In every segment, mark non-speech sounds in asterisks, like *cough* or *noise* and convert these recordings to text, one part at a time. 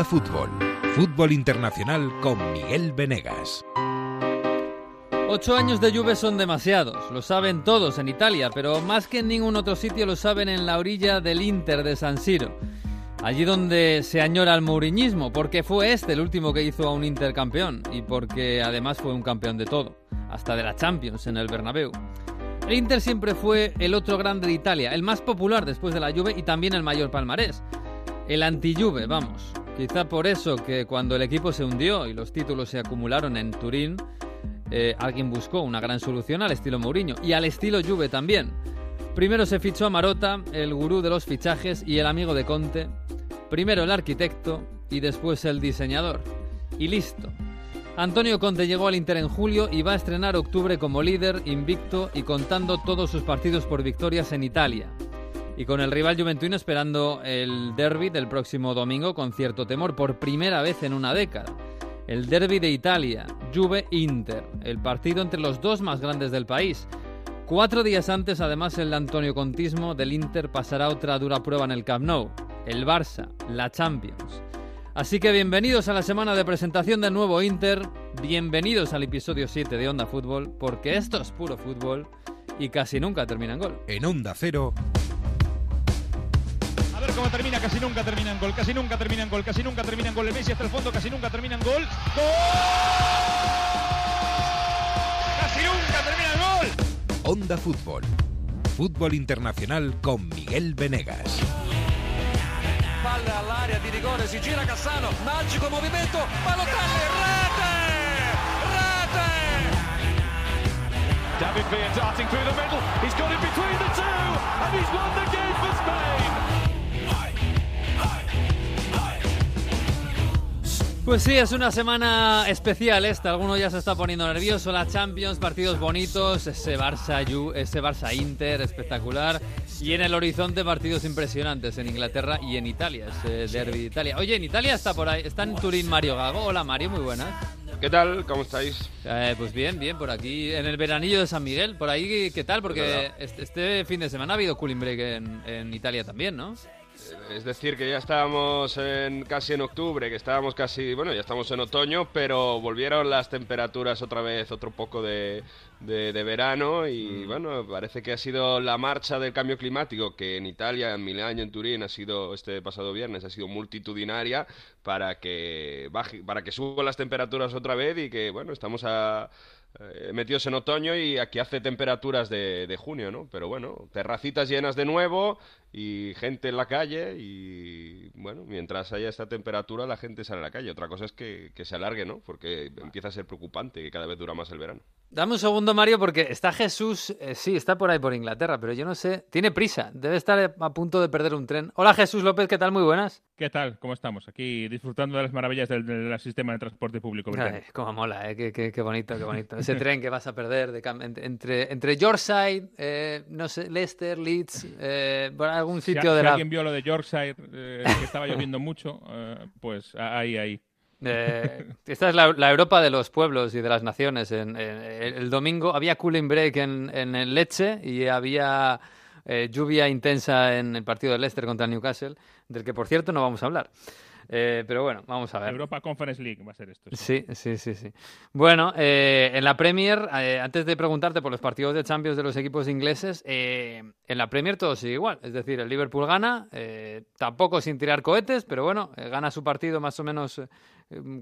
Fútbol, Fútbol Internacional con Miguel Venegas. Ocho años de Juve son demasiados, lo saben todos en Italia, pero más que en ningún otro sitio lo saben en la orilla del Inter de San Siro. Allí donde se añora el mouriñismo, porque fue este el último que hizo a un Inter campeón y porque además fue un campeón de todo, hasta de la Champions en el Bernabéu. El Inter siempre fue el otro grande de Italia, el más popular después de la Juve y también el mayor palmarés. El anti-Juve, vamos. Quizá por eso que cuando el equipo se hundió y los títulos se acumularon en Turín, eh, alguien buscó una gran solución al estilo Mourinho y al estilo Juve también. Primero se fichó a Marota, el gurú de los fichajes y el amigo de Conte. Primero el arquitecto y después el diseñador. Y listo. Antonio Conte llegó al Inter en julio y va a estrenar octubre como líder, invicto y contando todos sus partidos por victorias en Italia. Y con el rival juventino esperando el derby del próximo domingo con cierto temor, por primera vez en una década. El derby de Italia, Juve-Inter, el partido entre los dos más grandes del país. Cuatro días antes, además, el Antonio Contismo del Inter pasará otra dura prueba en el Camp Nou, el Barça, la Champions. Así que bienvenidos a la semana de presentación del nuevo Inter, bienvenidos al episodio 7 de Onda Fútbol, porque esto es puro fútbol y casi nunca termina en gol. En Onda Cero. A ver cómo termina, casi nunca termina en gol, casi nunca termina en gol, casi nunca termina en gol. El Messi hasta el fondo, casi nunca termina en gol. ¡Gol! ¡Casi nunca termina en gol! Onda Fútbol, Fútbol Internacional con Miguel Venegas. Palla all'area di rigore, si gira Cassano, magico movimento, Balotelli, rete! Rete! David Villa darting through the middle. He's got it between the two, and he's won the Pues sí, es una semana especial esta. Alguno ya se está poniendo nervioso. La Champions, partidos bonitos, ese Barça, ese Barça Inter espectacular. Y en el horizonte partidos impresionantes en Inglaterra y en Italia, ese derby de Italia. Oye, en Italia está por ahí, está en Turín Mario Gago. Hola Mario, muy buenas. ¿Qué tal? ¿Cómo estáis? Eh, pues bien, bien, por aquí en el veranillo de San Miguel. Por ahí, ¿qué tal? Porque este, este fin de semana ha habido cooling break en, en Italia también, ¿no? Es decir, que ya estábamos en, casi en octubre, que estábamos casi, bueno, ya estamos en otoño, pero volvieron las temperaturas otra vez, otro poco de, de- de verano y bueno, parece que ha sido la marcha del cambio climático, que en Italia, en Milán y en Turín ha sido, este pasado viernes, ha sido multitudinaria para que baje, para que suban las temperaturas otra vez y que, bueno, estamos a... eh, metidos en otoño y aquí hace temperaturas de, de junio, ¿no? Pero bueno, terracitas llenas de nuevo y gente en la calle y bueno, mientras haya esta temperatura la gente sale a la calle. Otra cosa es que, que se alargue, ¿no? Porque empieza a ser preocupante que cada vez dura más el verano. Dame un segundo, Mario, porque está Jesús, eh, sí, está por ahí por Inglaterra, pero yo no sé, tiene prisa, debe estar a punto de perder un tren. Hola Jesús López, ¿qué tal? Muy buenas. ¿Qué tal? ¿Cómo estamos? Aquí disfrutando de las maravillas del, del sistema de transporte público británico. Ay, cómo mola, eh, qué, qué- qué bonito, qué bonito. Ese tren que vas a perder de entre, entre Yorkshire, eh, no sé, Leicester, Leeds, eh, algún Si, sitio a- de si la... alguien vio lo de Yorkshire, eh, que estaba lloviendo mucho, eh, pues ahí, ahí. Eh, esta es la, la Europa de los pueblos y de las naciones. En, en- el, el domingo había cooling break en, en el Leche y había eh, lluvia intensa en el partido de Leicester contra el Newcastle, del que por cierto no vamos a hablar. Eh, pero bueno, vamos a ver. Europa Conference League va a ser esto. sí. Sí, sí, sí. Bueno, eh, en la Premier, eh, antes de preguntarte por los partidos de Champions de los equipos ingleses, eh, en la Premier todo sigue igual. Es decir, el Liverpool gana, eh, tampoco sin tirar cohetes, pero bueno, gana su partido más o menos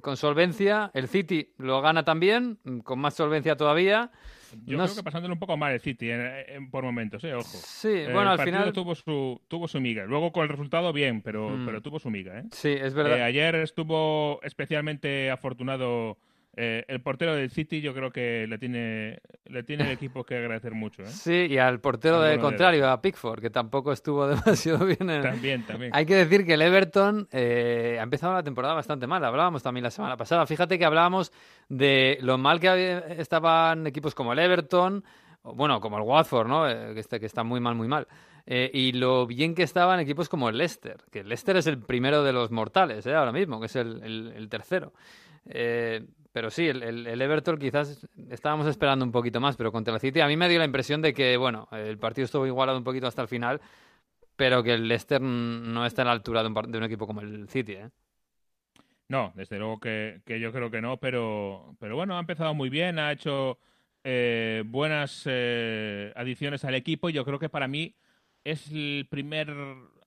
con solvencia. El City lo gana también, con más solvencia todavía. Yo No creo que pasándole un poco mal el City en- en- por momentos, eh, ojo. Sí, Eh, bueno, el al partido final... tuvo su, tuvo su miga. Luego con el resultado bien, pero, Mm. pero tuvo su miga, ¿eh? Sí, es verdad. Eh, ayer estuvo especialmente afortunado eh, el portero del City. Yo creo que le tiene, le tiene el equipo que agradecer mucho. ¿eh? Sí, y al portero del de- contrario, a Pickford, que tampoco estuvo *laughs* demasiado bien en, También, también. Hay que decir que el Everton eh, ha empezado la temporada bastante mal. Hablábamos también la semana pasada. Fíjate que hablábamos de lo mal que estaban equipos como el Everton, bueno, como el Watford, ¿no? Eh, que, está, que está muy mal, muy mal. Eh, y lo bien que estaban equipos como el Leicester, que el Leicester es el primero de los mortales, ¿eh? ahora mismo, que es el, el- el tercero. Eh, pero sí, el, el- Everton quizás estábamos esperando un poquito más, pero contra el City a mí me dio la impresión de que, bueno, el partido estuvo igualado un poquito hasta el final, pero que el Leicester no está a la altura de un, de un equipo como el City, ¿eh? No, desde luego que, que yo creo que no, pero, pero bueno, ha empezado muy bien, ha hecho eh, buenas eh, adiciones al equipo y yo creo que para mí es el primer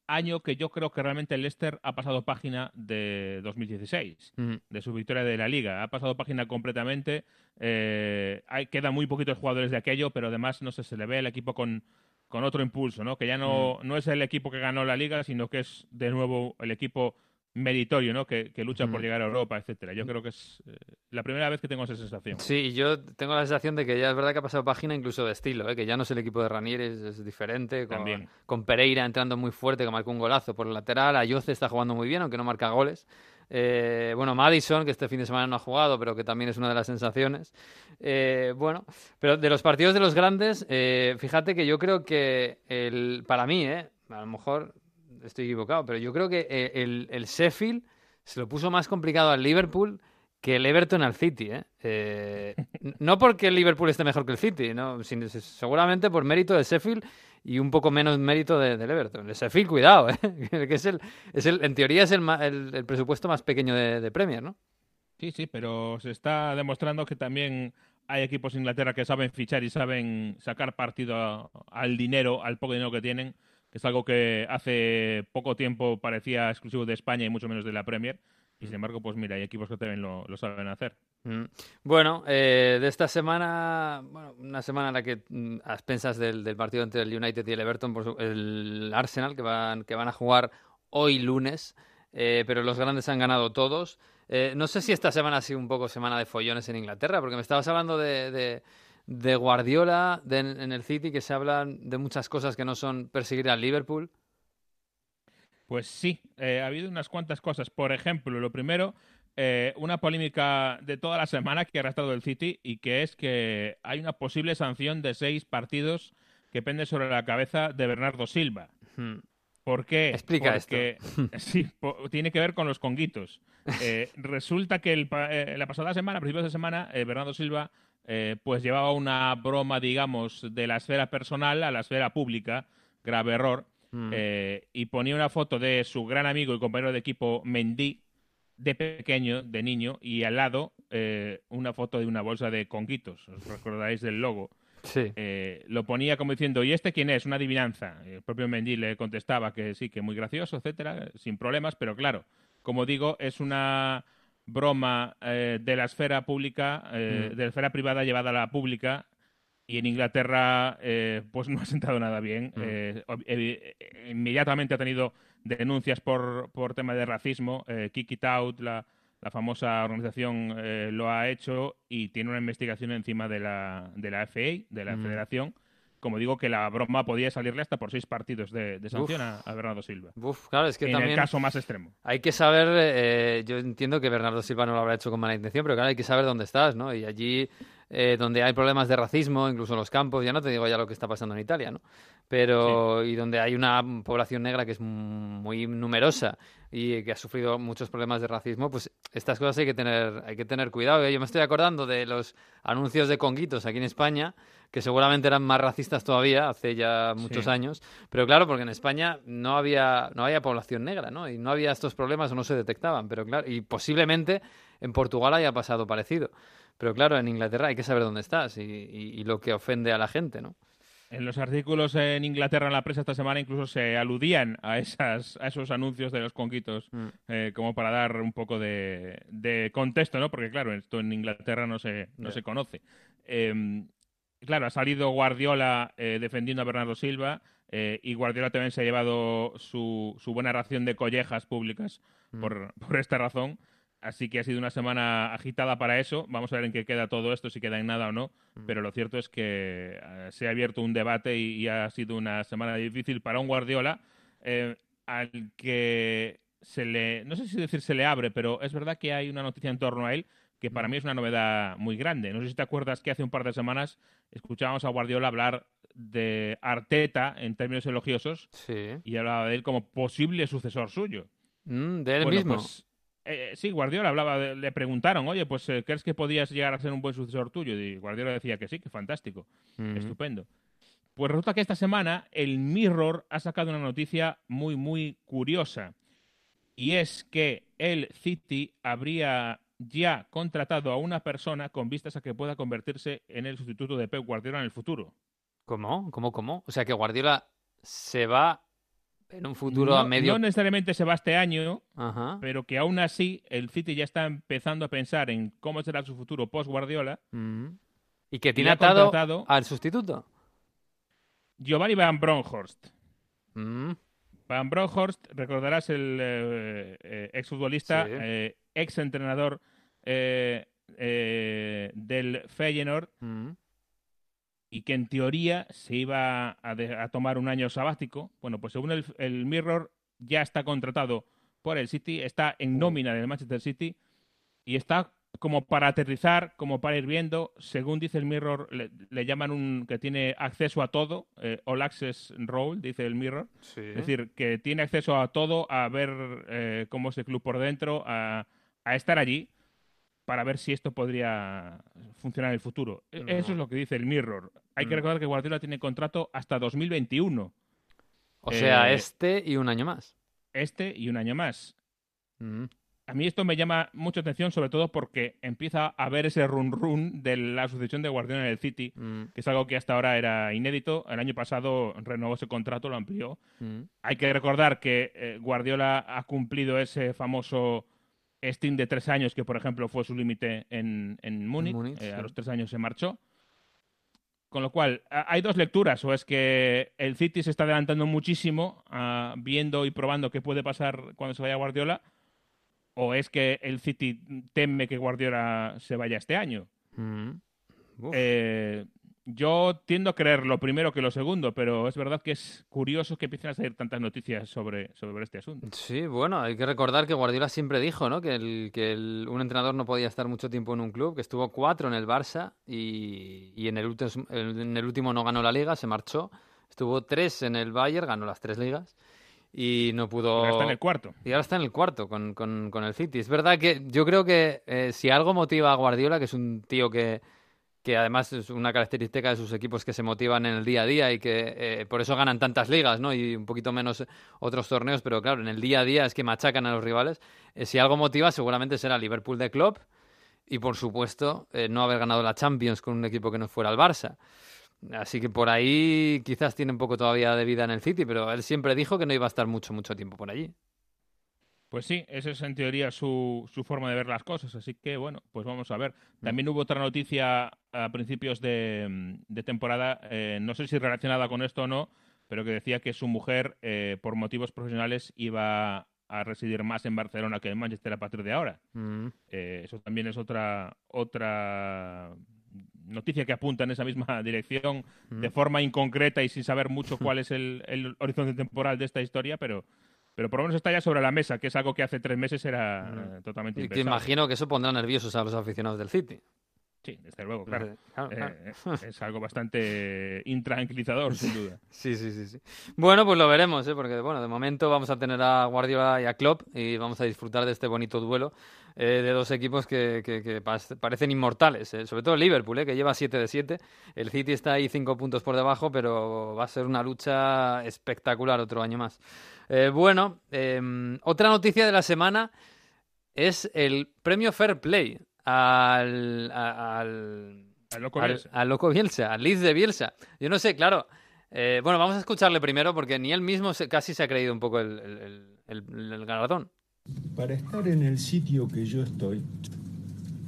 año que yo creo que realmente el Leicester ha pasado página de 2016, Ujú. de su victoria de la liga. Ha pasado página completamente. eh, hay, quedan muy poquitos jugadores de aquello, pero además, no sé, se le ve el equipo con, con otro impulso, ¿no? Que ya no, no es el equipo que ganó la liga, sino que es de nuevo el equipo meritorio, ¿no? Que, que lucha por llegar a Europa, etcétera. Yo creo que es eh, la primera vez que tengo esa sensación. Sí, yo tengo la sensación de que ya es verdad que ha pasado página incluso de estilo, ¿eh? que ya no es el equipo de Ranier, es, es diferente, con, También. con Pereira entrando muy fuerte, que marcó un golazo por el lateral, Ayoce está jugando muy bien, aunque no marca goles. Eh, bueno, Madison, que este fin de semana no ha jugado, pero que también es una de las sensaciones. Eh, bueno, pero de los partidos de los grandes, eh, fíjate que yo creo que el, para mí, eh, a lo mejor estoy equivocado, pero yo creo que eh, el, el Sheffield se lo puso más complicado al Liverpool que el Everton al City, ¿eh? Eh, *laughs* no porque el Liverpool esté mejor que el City, ¿no? Sin- seguramente por mérito del Sheffield y un poco menos mérito de- del Everton. El Sheffield, cuidado, ¿eh? *laughs* que es el, es el, en teoría es el, el, el presupuesto más pequeño de, de Premier, ¿no? Sí, sí, pero se está demostrando que también hay equipos de Inglaterra que saben fichar y saben sacar partido al dinero, al poco dinero que tienen, que es algo que hace poco tiempo parecía exclusivo de España y mucho menos de la Premier. Y sin embargo, pues mira, hay equipos que también lo, lo saben hacer. Mm. Bueno, eh, de esta semana, bueno, una semana en la que mm, a expensas del, del partido entre el United y el Everton, por el Arsenal, que van, que van a jugar hoy lunes, eh, pero los grandes han ganado todos. Eh, no sé si esta semana ha sido un poco semana de follones en Inglaterra, porque me estabas hablando de, de Guardiola de- en el City, que se hablan de muchas cosas que no son perseguir al Liverpool. Pues sí, eh, ha habido unas cuantas cosas. Por ejemplo, lo primero, eh, una polémica de toda la semana que ha arrastrado el City y que es que hay una posible sanción de seis partidos que pende sobre la cabeza de Bernardo Silva. Hmm. ¿Por qué? Explica Porque, *laughs* sí, po- tiene que ver con los conguitos. Eh, resulta que el pa- la pasada semana, a principios de semana, Bernardo Silva eh, pues llevaba una broma, digamos, de la esfera personal a la esfera pública, grave error, Mm. eh, y ponía una foto de su gran amigo y compañero de equipo Mendy, de pequeño, de niño, y al lado eh, una foto de una bolsa de conguitos. ¿Os recordáis del logo? Sí. lo ponía como diciendo, ¿y este quién es? Una adivinanza. El propio Mendy le contestaba que sí, que muy gracioso, etcétera, sin problemas, pero claro, como digo, es una broma eh, de la esfera pública, eh, Mm. de la esfera privada llevada a la pública, y en Inglaterra pues no ha sentado nada bien. Mm. Eh, eh, eh, inmediatamente ha tenido denuncias por, por tema de racismo. Eh, Kick It Out, la, la famosa organización, eh, lo ha hecho y tiene una investigación encima de la, de la FA, de la Mm. Federación. Como digo, que la broma podía salirle hasta por seis partidos de, de sanción a, a Bernardo Silva. Uf, claro, es que en también... el caso más extremo. Hay que saber, eh, yo entiendo que Bernardo Silva no lo habrá hecho con mala intención, pero claro, hay que saber dónde estás, ¿no? Y allí eh, donde hay problemas de racismo, incluso en los campos, ya no te digo ya lo que está pasando en Italia, ¿no? Pero, y donde hay una población negra que es muy numerosa y que ha sufrido muchos problemas de racismo, pues estas cosas hay que tener, hay que tener cuidado. ¿eh? Yo me estoy acordando de los anuncios de conguitos aquí en España, que seguramente eran más racistas todavía, hace ya muchos Sí. años, pero claro, porque en España no había, no había población negra, ¿no? Y no había estos problemas o no se detectaban, pero claro, y posiblemente en Portugal haya pasado parecido. Pero claro, en Inglaterra hay que saber dónde estás y, y- y lo que ofende a la gente, ¿no? En los artículos en Inglaterra en la prensa esta semana incluso se aludían a, esas, a esos anuncios de los conquitos Mm. eh, como para dar un poco de, de contexto, ¿no? Porque claro, esto en Inglaterra no se, no se conoce. Eh, claro, ha salido Guardiola eh, defendiendo a Bernardo Silva eh, y Guardiola también se ha llevado su, su buena ración de collejas públicas Mm. por, por esta razón. Así que ha sido una semana agitada para eso. Vamos a ver en qué queda todo esto, si queda en nada o no. Mm. Pero lo cierto es que eh, se ha abierto un debate y, y ha sido una semana difícil para un Guardiola eh, al que se le, no sé si decir se le abre, pero es verdad que hay una noticia en torno a él que para mí es una novedad muy grande. No sé si te acuerdas que hace un par de semanas escuchábamos a Guardiola hablar de Arteta en términos elogiosos Sí. y hablaba de él como posible sucesor suyo. Mm, de él Bueno, mismo. pues, eh, sí, Guardiola hablaba, de- le preguntaron, oye, pues eh, ¿crees que podías llegar a ser un buen sucesor tuyo? Y Guardiola decía que sí, que fantástico, estupendo. Pues resulta que esta semana el Mirror ha sacado una noticia muy, muy curiosa. y es que el City habría ya contratado a una persona con vistas a que pueda convertirse en el sustituto de Pep Guardiola en el futuro. ¿Cómo? ¿Cómo? ¿Cómo? O sea, que Guardiola se va en un futuro no, a medio... no necesariamente se va este año, Ajá. pero que aún así el City ya está empezando a pensar en cómo será su futuro post Guardiola. Mm. Y que tiene atado contratado- al sustituto. Giovanni Van Bronckhorst. Mm. Van Bronckhorst, recordarás el eh, eh, exfutbolista, Sí. eh, ex entrenador eh, eh, del Feyenoord Mm. Y que en teoría se iba a, de- a tomar un año sabático. Bueno, pues según el, el Mirror ya está contratado por el City, está en nómina del Manchester City y está como para aterrizar, como para ir viendo. Según dice el Mirror, le, le llaman un que tiene acceso a todo, eh, All Access Role, dice el Mirror. Sí. Es decir, que tiene acceso a todo, a ver eh, cómo es el club por dentro, a, a estar allí para ver si esto podría funcionar en el futuro. Eso es lo que dice el Mirror. Hay que Mm. recordar que Guardiola tiene contrato hasta 2021, O sea, eh, este y un año más. este y un año más. Mm. A mí esto me llama mucha atención, sobre todo porque empieza a haber ese run run de la sucesión de Guardiola en el City, Mm. que es algo que hasta ahora era inédito. El año pasado renovó ese contrato, lo amplió. Mm. Hay que recordar que eh, Guardiola ha cumplido ese famoso stint de tres años que, por ejemplo, fue su límite en, en Múnich. Múnich, Eh, sí. A los tres años se marchó. Con lo cual, hay dos lecturas. O es que el City se está adelantando muchísimo, ah, viendo y probando qué puede pasar cuando se vaya Guardiola. O es que el City teme que Guardiola se vaya este año. Mm. Eh, yo tiendo a creer lo primero que lo segundo, pero es verdad que es curioso que empiecen a salir tantas noticias sobre, sobre este asunto. Sí, bueno, hay que recordar que Guardiola siempre dijo, ¿no? Que, el, que el- un entrenador no podía estar mucho tiempo en un club, que estuvo cuatro en el Barça y, y en, el último, en el último no ganó la liga, se marchó. Estuvo tres en el Bayern, ganó las tres ligas y no pudo... Ahora está en el cuarto. Y ahora está en el cuarto con, con- con el City. Es verdad que yo creo que eh, si algo motiva a Guardiola, que es un tío que, que además es una característica de sus equipos que se motivan en el día a día y que eh, por eso ganan tantas ligas, ¿no? Y un poquito menos otros torneos, pero claro, en el día a día es que machacan a los rivales. Eh, si algo motiva, seguramente será Liverpool de Klopp y por supuesto eh, no haber ganado la Champions con un equipo que no fuera el Barça. Así que por ahí quizás tiene un poco todavía de vida en el City, pero él siempre dijo que no iba a estar mucho, mucho tiempo por allí. Pues sí, esa es en teoría su, su forma de ver las cosas. Así que bueno, pues vamos a ver. También hubo otra noticia a principios de, de temporada, eh, no sé si relacionada con esto o no, pero que decía que su mujer, eh, por motivos profesionales, iba a residir más en Barcelona que en Manchester a partir de ahora. Mm. Eh, eso también es otra otra noticia que apunta en esa misma *laughs* dirección de forma inconcreta y sin saber mucho *laughs* cuál es el, el horizonte temporal de esta historia, pero, pero por lo menos está ya sobre la mesa, que es algo que hace tres meses era eh, totalmente impensable. imagino que eso pondrá nerviosos a los aficionados del City. Sí, desde luego, claro. Eh, claro, claro. Eh, es algo bastante *laughs* intranquilizador, sin duda. Sí, sí, sí, sí. Bueno, pues lo veremos, ¿eh? porque bueno, de momento vamos a tener a Guardiola y a Klopp y vamos a disfrutar de este bonito duelo eh, de dos equipos que, que- que pa- parecen inmortales, ¿eh? sobre todo el Liverpool, ¿eh? que lleva 7 de 7. El City está ahí 5 puntos por debajo, pero va a ser una lucha espectacular otro año más. Bueno, em, otra noticia de la semana es el premio Fair Play al, al, Al loco al, Bielsa. al loco Bielsa, al Leeds de Bielsa. Yo no sé, claro. eh, bueno, vamos a escucharle primero porque ni él mismo se- casi se ha creído un poco el, el- el- el- el galardón. Para estar en el sitio que yo estoy,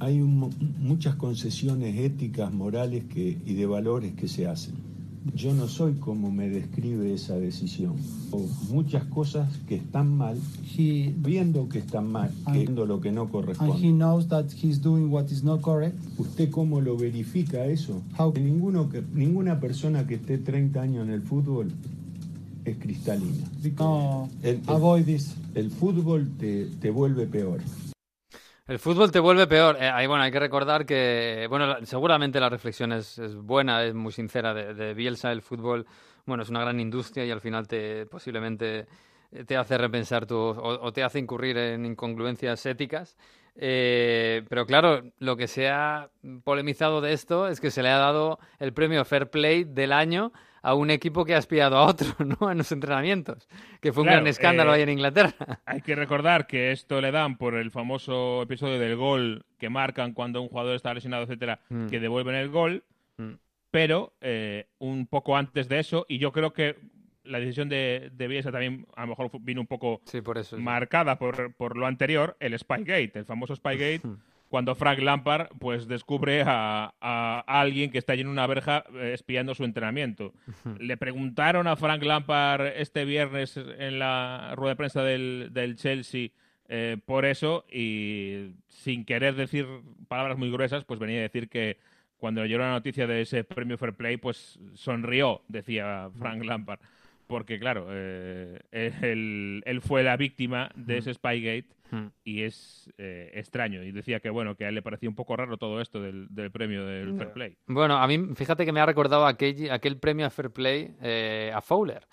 hay un muchas concesiones éticas, morales que, y de valores que se hacen. Yo no soy como me describe esa decisión. O muchas cosas que están mal, he viendo que están mal, viendo lo que no and he corresponde. knows that he's doing what is not correct. ¿Usted cómo lo verifica eso? How- Ninguno que, ninguna persona que esté 30 años en el fútbol es cristalina. No, El- el- avoid this. El fútbol te, te vuelve peor. El fútbol te vuelve peor. Eh, bueno, hay que recordar que, bueno, seguramente la reflexión es, es buena, es muy sincera de, de Bielsa. El fútbol, bueno, es una gran industria y al final te posiblemente eh, te hace repensar tu, o, o te hace incurrir en incongruencias éticas. Eh, pero claro, lo que se ha polemizado de esto es que se le ha dado el premio Fair Play del año a un equipo que ha espiado a otro, *laughs* ¿no? En los entrenamientos, que fue un Claro, gran escándalo eh, ahí en Inglaterra. *laughs* Hay que recordar que esto le dan por el famoso episodio del gol que marcan cuando un jugador está lesionado, etcétera, Mm. que devuelven el gol, Mm. pero eh, un poco antes de eso, y yo creo que la decisión de, de Bielsa también a lo mejor vino un poco Sí, por eso. sí. marcada por, por lo anterior, el Spygate, el famoso Spygate, *laughs* cuando Frank Lampard pues descubre a, a alguien que está allí en una verja eh, espiando su entrenamiento. Le preguntaron a Frank Lampard este viernes en la rueda de prensa del, del Chelsea eh, por eso y sin querer decir palabras muy gruesas, pues venía a decir que cuando le llegó la noticia de ese premio Fair Play, pues sonrió, decía Frank Lampard. Porque, claro, eh, él, él fue la víctima de ese Spygate Mm. y es eh, extraño. Y decía que, bueno, que a él le parecía un poco raro todo esto del, del premio del Fair Play. Bueno, a mí, fíjate que me ha recordado aquel, aquel premio a Fair Play eh, a Fowler.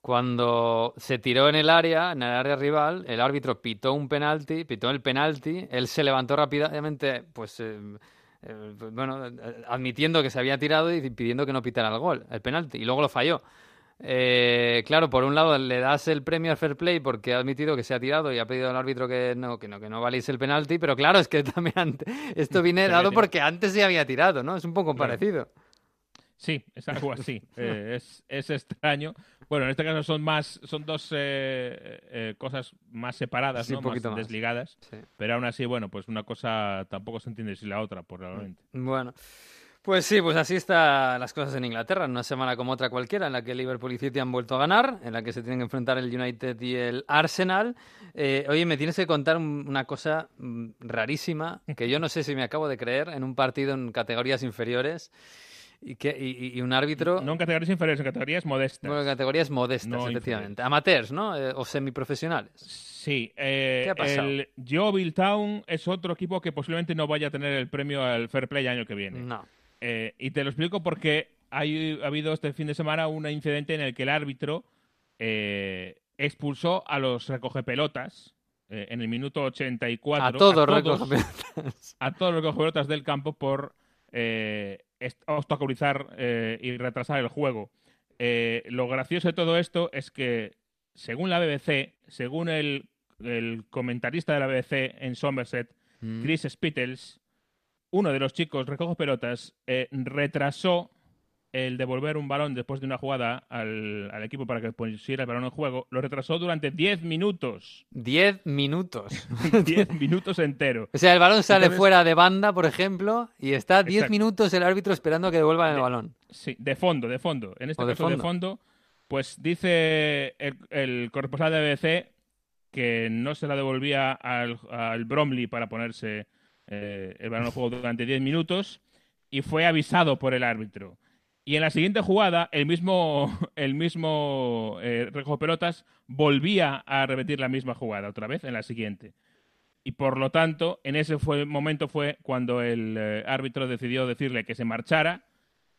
Cuando se tiró en el área, en el área rival, el árbitro pitó un penalti, pitó el penalti, él se levantó rápidamente, pues, eh, eh, pues, bueno, admitiendo que se había tirado y pidiendo que no pitara el gol, el penalti, y luego lo falló. Eh, claro, por un lado le das el premio al fair play porque ha admitido que se ha tirado y ha pedido al árbitro que no, que no, que no valiese el penalti, pero claro, es que *laughs* también esto viene dado porque antes se había tirado, ¿no? Es un poco Claro. parecido. Sí, es algo así. *laughs* Eh, es, es extraño. Bueno, en este caso son más, son dos eh, eh, cosas más separadas, Sí, ¿no? un poquito más más. desligadas. Sí. Pero aún así, bueno, pues una cosa tampoco se entiende sin la otra, probablemente. Bueno, pues sí, pues así están las cosas en Inglaterra, en una semana como otra cualquiera, en la que Liverpool y City han vuelto a ganar, en la que se tienen que enfrentar el United y el Arsenal. Eh, oye, me tienes que contar un- una cosa mm, rarísima, que yo no sé si me acabo de creer, en un partido en categorías inferiores, y, que, y, y un árbitro... No en categorías inferiores, en categorías modestas. Bueno, categorías modestas, No efectivamente. Amateurs, ¿no? Eh, o semiprofesionales. Sí, eh, ¿Qué ha pasado? el Yeovil Town es otro equipo que posiblemente no vaya a tener el premio al Fair Play el año que viene. No. Eh, y te lo explico porque hay, ha habido este fin de semana un incidente en el que el árbitro eh, expulsó a los recogepelotas eh, en el minuto 84. A todos, todos, recogepelotas. *laughs* a todos los recogepelotas del campo por eh, obstaculizar eh, y retrasar el juego. Lo gracioso de todo esto es que, según la BBC, según el, el comentarista de la BBC en Somerset, Mm. Chris Spittles, uno de los chicos recoge pelotas, eh, retrasó el devolver un balón después de una jugada al, al equipo para que pusiera el balón en juego, lo retrasó durante 10 minutos. Diez minutos. *laughs* 10 minutos enteros. O sea, el balón sale Entonces- fuera de banda, por ejemplo, y está 10 Exacto. minutos el árbitro esperando a que devuelvan el De- balón. Sí, de fondo, de fondo. En este O de caso, de fondo. fondo, pues dice el, el corresponsal de BBC que no se la devolvía al, al Bromley para ponerse eh, el balón juego durante 10 minutos y fue avisado por el árbitro. Y en la siguiente jugada, el mismo, *laughs* el mismo eh, recogepelotas volvía a repetir la misma jugada otra vez en la siguiente. Y por lo tanto, en ese fue, momento fue cuando el eh, árbitro decidió decirle que se marchara.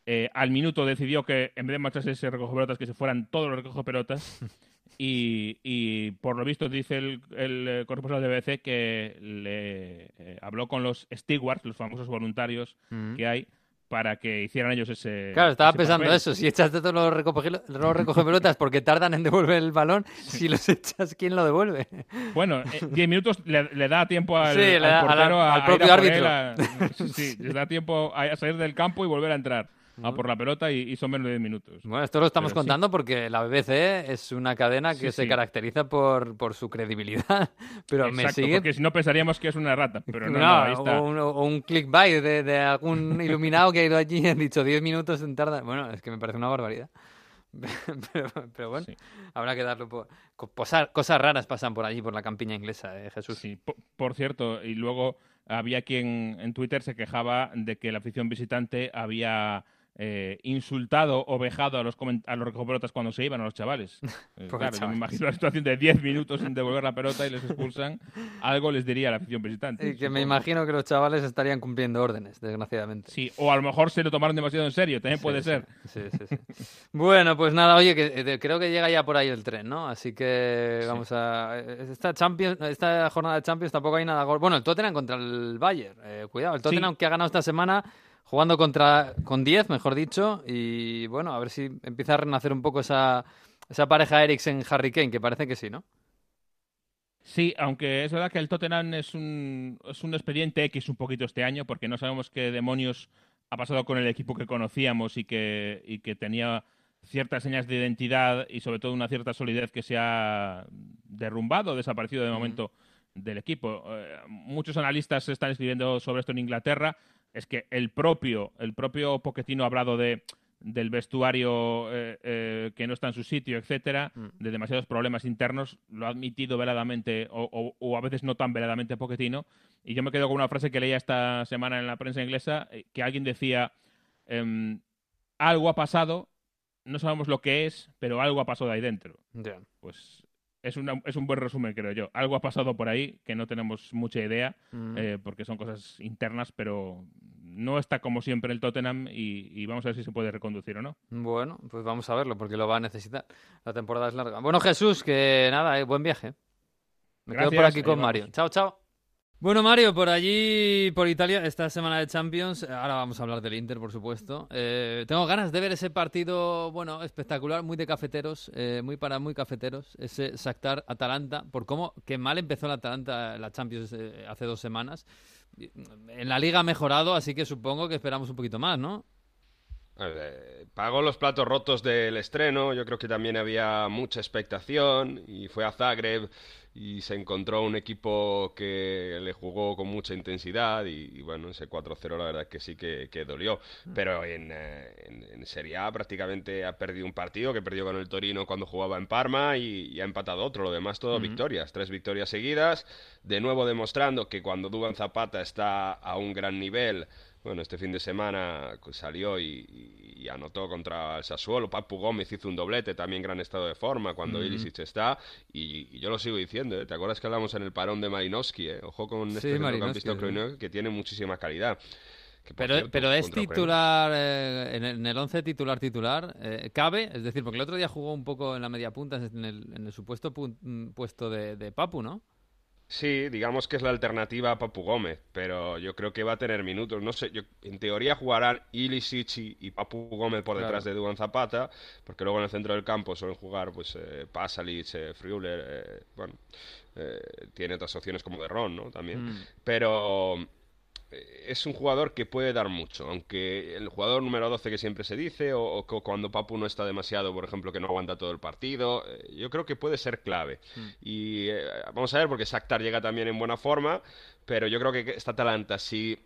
Eh, al minuto decidió que en vez de marcharse ese recogepelotas, que se fueran todos los recogepelotas. *laughs* Y, y por lo visto dice el, el eh, corresponsal de BBC que le eh, habló con los stewards, los famosos voluntarios Mm. que hay, para que hicieran ellos ese. Claro, estaba ese pensando papel. eso. Si echas todos los recoge- los recogepelotas porque tardan en devolver el balón, *laughs* si los echas, ¿quién lo devuelve? Bueno, eh, 10 minutos le, le da tiempo al, Sí, al da- portero al propio árbitro. a- sí, sí, le da tiempo a, a salir del campo y volver a entrar a por la pelota y, y son menos de 10 minutos. Bueno, esto lo estamos Pero sí. contando porque la BBC es una cadena que Sí, se sí. caracteriza por, por su credibilidad. *laughs* Pero me Exacto, sigue porque si no pensaríamos que es una rata, pero no, No, no, ahí está. O, un, o un clickbait de, de algún *laughs* iluminado que ha ido allí y ha dicho 10 minutos en tarda. Bueno, es que me parece una barbaridad. *laughs* pero, pero bueno, Sí. habrá que darlo por... co- posar- cosas raras pasan por allí, por la campiña inglesa, eh, Jesús. Sí, po- por, cierto, y luego había quien en Twitter se quejaba de que la afición visitante había eh, insultado o vejado a los, a los cuando se iban a los chavales. *laughs* Eh, claro, yo me imagino la situación de 10 minutos sin devolver la pelota y les expulsan. *laughs* Algo les diría a la afición visitante. Y que me imagino que los chavales estarían cumpliendo órdenes, desgraciadamente. Sí, o a lo mejor se lo tomaron demasiado en serio, también puede Sí, ser. Sí, sí, sí. bueno, pues nada, oye, que eh, creo que llega ya por ahí el tren, ¿no? Así que Sí. vamos a... Esta, Champions, esta jornada de Champions tampoco hay nada... Bueno, el Tottenham contra el Bayern. eh, cuidado, el Tottenham que ha ganado esta semana jugando contra con 10, mejor dicho, y bueno, a ver si empieza a renacer un poco esa, esa pareja Eriksen-Harry Kane, que parece que sí, ¿no? Sí, aunque es verdad que el Tottenham es un, es un expediente X un poquito este año, porque no sabemos qué demonios ha pasado con el equipo que conocíamos y que, y que tenía ciertas señas de identidad y sobre todo una cierta solidez que se ha derrumbado, desaparecido de momento del equipo. Eh, muchos analistas están escribiendo sobre esto en Inglaterra. Es que el propio, el propio Pochettino ha hablado de del vestuario eh, eh, que no está en su sitio, etcétera, de demasiados problemas internos, lo ha admitido veladamente o, o, a veces no tan veladamente Pochettino. Y yo me quedo con una frase que leía esta semana en la prensa inglesa, que alguien decía, em, algo ha pasado, no sabemos lo que es, pero algo ha pasado ahí dentro. Pues es, es un buen resumen, creo yo. Algo ha pasado por ahí que no tenemos mucha idea, eh, porque son cosas internas, pero no está como siempre el Tottenham y, vamos a ver si se puede reconducir o no. Bueno, pues vamos a verlo, porque lo va a necesitar. La temporada es larga. Bueno, Jesús, que nada, eh, buen viaje. Me quedo por aquí con Mario. Chao, chao. Bueno, Mario, por allí, por Italia, esta semana de Champions, ahora vamos a hablar del Inter, por supuesto. Eh, tengo ganas de ver ese partido, bueno, espectacular, muy de cafeteros, eh, muy para muy cafeteros, ese Shakhtar Atalanta, por cómo, qué mal empezó la Atalanta, la Champions eh, hace dos semanas. En la liga ha mejorado, así que supongo que esperamos un poquito más, ¿no? Pagó los platos rotos del estreno, yo creo que también había mucha expectación y fue a Zagreb y se encontró un equipo que le jugó con mucha intensidad y, bueno, ese 4-0 la verdad que sí que, dolió. Mm. Pero en, eh, en, Serie A prácticamente ha perdido un partido que perdió con el Torino cuando jugaba en Parma y, ha empatado otro. Lo demás todo victorias, tres victorias seguidas. De nuevo demostrando que cuando Duban Zapata está a un gran nivel bueno, este fin de semana salió y, anotó contra el Sassuolo. Papu Gómez hizo un doblete, también gran estado de forma cuando Ilicic está. Y, yo lo sigo diciendo, ¿eh? ¿te acuerdas que hablamos en el parón de Marinowski? Eh? Ojo con este centrocampista ucraniano que tiene muchísima calidad. pero, pero es titular, eh, en, el, 11 titular titular, ¿cabe? Es decir, porque el otro día jugó un poco en la media punta, en el, supuesto mm, puesto de, de Papu, ¿no? Sí, digamos que es la alternativa a Papu Gómez, pero yo creo que va a tener minutos. No sé, yo, en teoría jugarán Ilicic y, Papu Gómez por detrás de Duan Zapata, porque luego en el centro del campo suelen jugar pues eh, Pasalic, eh, Friuler, eh, bueno, eh, tiene otras opciones como de Ron, ¿no? También. Mm. Pero es un jugador que puede dar mucho, aunque el jugador número 12 que siempre se dice, o, cuando Papu no está demasiado, por ejemplo, que no aguanta todo el partido, eh, yo creo que puede ser clave. Mm. Y eh, vamos a ver, porque Shakhtar llega también en buena forma, pero yo creo que esta Atalanta, si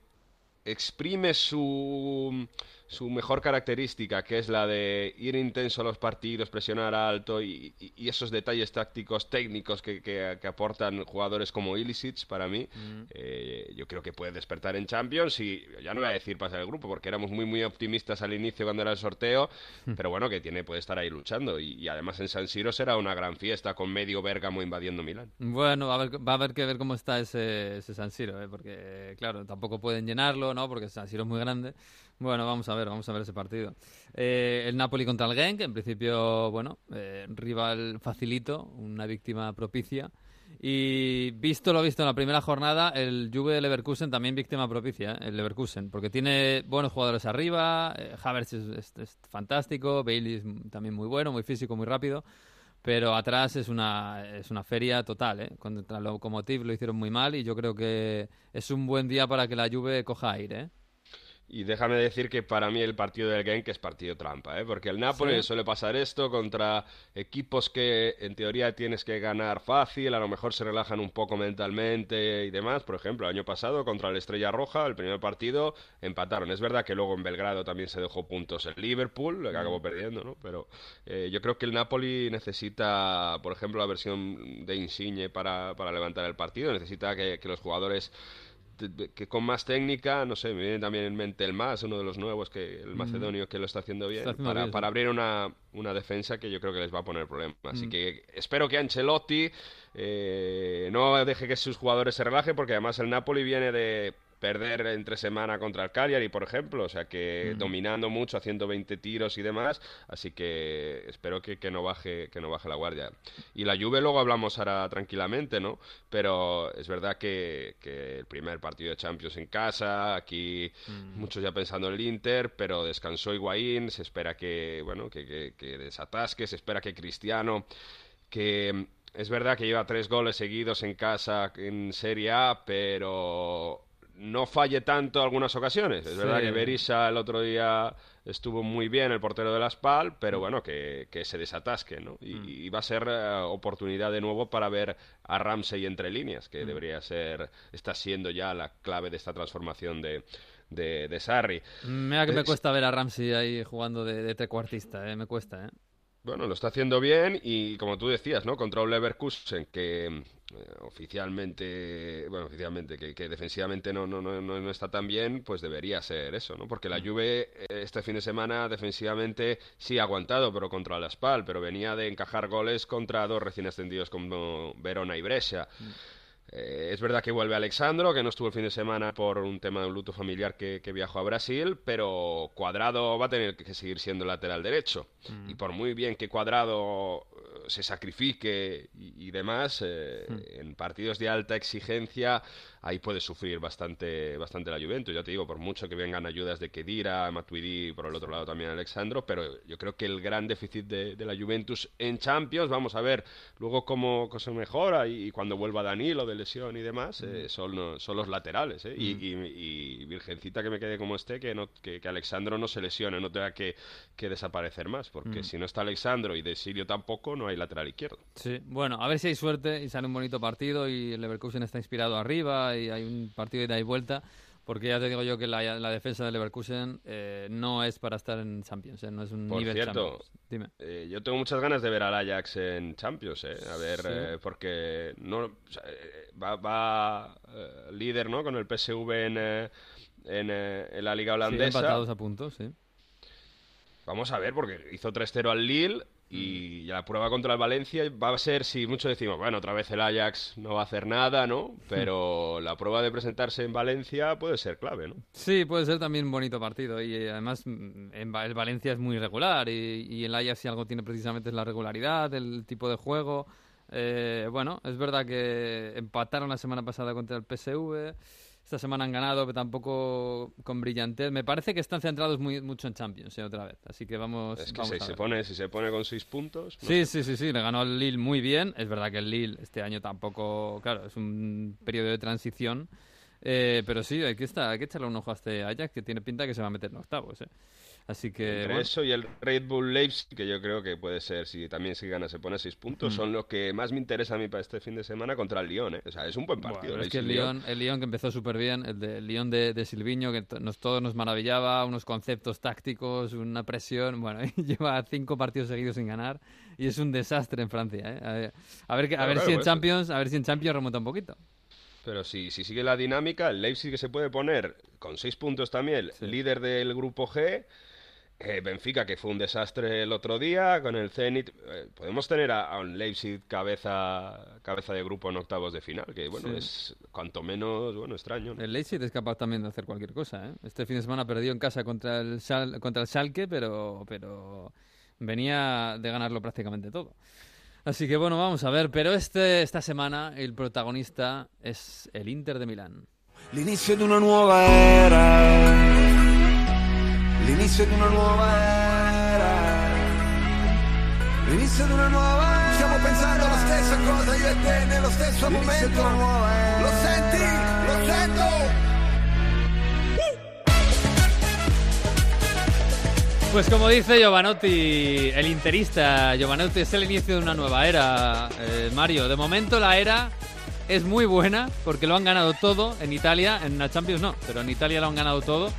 exprime su su mejor característica, que es la de ir intenso a los partidos, presionar alto y, esos detalles tácticos, técnicos que, aportan jugadores como Ilicic para mí, mm. eh, yo creo que puede despertar en Champions y ya no voy a decir pasar el grupo porque éramos muy muy optimistas al inicio cuando era el sorteo, hmm. pero bueno, que tiene puede estar ahí luchando y, además en San Siro será una gran fiesta con medio Bergamo invadiendo Milán. Bueno, va a haber, va a haber que ver cómo está ese, ese San Siro, ¿eh? porque claro, tampoco pueden llenarlo, ¿no? Porque San Siro es muy grande. Bueno, vamos a ver, vamos a ver ese partido. Eh, el Napoli contra el Genk, en principio, bueno, eh, rival facilito, una víctima propicia. Y visto lo visto en la primera jornada, el Juve de Leverkusen también víctima propicia, ¿eh? el Leverkusen, porque tiene buenos jugadores arriba, Havertz es, fantástico, Bailey es también muy bueno, muy físico, muy rápido, pero atrás es una, es una feria total, ¿eh? Contra el Lokomotiv lo hicieron muy mal y yo creo que es un buen día para que la Juve coja aire, ¿eh? Y déjame decir que para mí el partido del Genk es partido trampa, ¿eh? porque el Napoli suele pasar esto contra equipos que en teoría tienes que ganar fácil, a lo mejor se relajan un poco mentalmente y demás. Por ejemplo, el año pasado contra el Estrella Roja, el primer partido, empataron. Es verdad que luego en Belgrado también se dejó puntos el Liverpool, que acabó mm. perdiendo, ¿no? Pero eh, yo creo que el Napoli necesita, por ejemplo, la versión de Insigne para, para levantar el partido, necesita que los jugadores que con más técnica, no sé, me viene también en mente el más, uno de los nuevos, que el mm. macedonio que lo está haciendo bien, para, abrir una, una, defensa que yo creo que les va a poner problemas. Así mm. que espero que Ancelotti eh, no deje que sus jugadores se relajen, porque además el Napoli viene de perder entre semana contra el Cagliari, por ejemplo, o sea que dominando mucho, haciendo 20 tiros y demás, así que espero que, que, no baje que no baje la guardia. Y la Juve luego hablamos ahora tranquilamente, ¿no? Pero es verdad que, que el primer partido de Champions en casa, aquí muchos ya pensando en el Inter, pero descansó Higuaín, se espera que, bueno, que, que, que desatasque, se espera que Cristiano, que es verdad que lleva tres goles seguidos en casa en Serie A, pero no falle tanto algunas ocasiones. Es verdad que Berisha el otro día estuvo muy bien, el portero de la SPAL, pero bueno, que, que se desatasque, ¿no? Y, va a ser eh, oportunidad de nuevo para ver a Ramsey entre líneas, que debería ser, está siendo ya la clave de esta transformación de, de, de Sarri. Mira que me cuesta ver a Ramsey ahí jugando de, de trecuartista, ¿eh? me cuesta, ¿eh? Bueno, lo está haciendo bien y como tú decías, ¿no? Contra un Leverkusen que eh, oficialmente, bueno, oficialmente, que, que defensivamente no, no, no, no, está tan bien, pues debería ser eso, ¿no? Porque la Juve eh, este fin de semana defensivamente sí ha aguantado, pero contra la Spal, pero venía de encajar goles contra dos recién ascendidos como Verona y Brescia. Eh, es verdad que vuelve Alexandro, que no estuvo el fin de semana por un tema de un luto familiar que, que viajó a Brasil, pero Cuadrado va a tener que seguir siendo lateral derecho. Mm. Y por muy bien que Cuadrado se sacrifique y, y demás, eh, Mm. en partidos de alta exigencia ahí puede sufrir bastante, bastante la Juventus. Ya te digo, por mucho que vengan ayudas de Kedira, Matuidi, por el otro lado también Alexandro, pero yo creo que el gran déficit de, de la Juventus en Champions, vamos a ver luego cómo, cómo se mejora y, y cuando vuelva Danilo de lesión y demás, eh, son, son los laterales. ¿eh? Y, Virgencita que me quede como esté, que, no, que, que Alexandro no se lesione, no tenga que, que desaparecer más, porque Mm. si no está Alexandro y De Silio tampoco, no hay lateral izquierdo. Sí, bueno, a ver si hay suerte y sale un bonito partido y el Leverkusen está inspirado arriba y hay un partido de ida y vuelta, porque ya te digo yo que la, la defensa del Leverkusen eh, no es para estar en Champions, eh, no es un Por nivel cierto, Champions. Dime. Eh, yo tengo muchas ganas de ver al Ajax en Champions, ¿eh? A ver, Sí. porque no, o sea, va, va líder, ¿no? Con el PSV en, en, en la liga Sí, holandesa. empatados a puntos, sí. Vamos a ver, porque hizo 3-0 al Lille y la prueba contra el Valencia va a ser, si mucho decimos, bueno, otra vez el Ajax no va a hacer nada, ¿no? *laughs* Pero la prueba de presentarse en Valencia puede ser clave, ¿no? Sí, puede ser también un bonito partido y eh, además mm, en el Valencia es muy regular y, y el Ajax si algo tiene precisamente es la regularidad, el tipo de juego. Eh, bueno, es verdad que empataron la semana pasada contra el PSV, esta semana han ganado, pero tampoco con brillantez. Me parece que están centrados muy, mucho en Champions eh, otra vez, así que vamos, Es que vamos si a se, ver. pone, si se pone con seis puntos... no Sí, sí, sí, sí, le ganó al Lille muy bien. Es verdad que el Lille este año tampoco, claro, es un periodo de transición. Eh, pero sí, hay que, estar, hay que echarle un ojo a este Ajax que tiene pinta que se va a meter en octavos. eh. Así que. Entre bueno, eso y el Red Bull Leipzig, que yo creo que puede ser, si también si gana se pone seis puntos, Mm. son los que más me interesa a mí para este fin de semana contra el Lyon. ¿eh? O sea, es un buen partido. Bueno, es que el. Lyon, el Lyon que empezó súper bien, el, de, el Lyon de, de Silviño, que nos, todos nos maravillaba, unos conceptos tácticos, una presión. Bueno, *laughs* lleva cinco partidos seguidos sin ganar y es un desastre en Francia. ¿eh? A ver, a ver, a ver claro, si en eso. Champions, a ver si en Champions remonta un poquito. Pero si, si sigue la dinámica, el Leipzig que se puede poner con seis puntos también, líder del grupo G. eh, Benfica, que fue un desastre el otro día, con el Zenit. eh, podemos tener a, a un Leipzig cabeza, cabeza de grupo en octavos de final, que bueno, Sí. es cuanto menos bueno extraño. ¿no? El Leipzig es capaz también de hacer cualquier cosa. ¿eh? Este fin de semana perdió en casa contra el, Schal- contra el Schalke, pero, pero venía de ganarlo prácticamente todo. Así que bueno, vamos a ver. Pero este, esta semana el protagonista es el Inter de Milán. L'inizio di una nuova era. L'inizio di una nuova era. L'inizio di una nuova era. Stiamo pensando la stessa cosa io e te nello stesso momento. Lo senti? Lo sento! Pues como dice Giovanotti, el interista, Giovanotti es el inicio de una nueva era, eh, Mario. De momento la era es muy buena porque lo han ganado todo en Italia, en la Champions no, pero en Italia lo han ganado todo.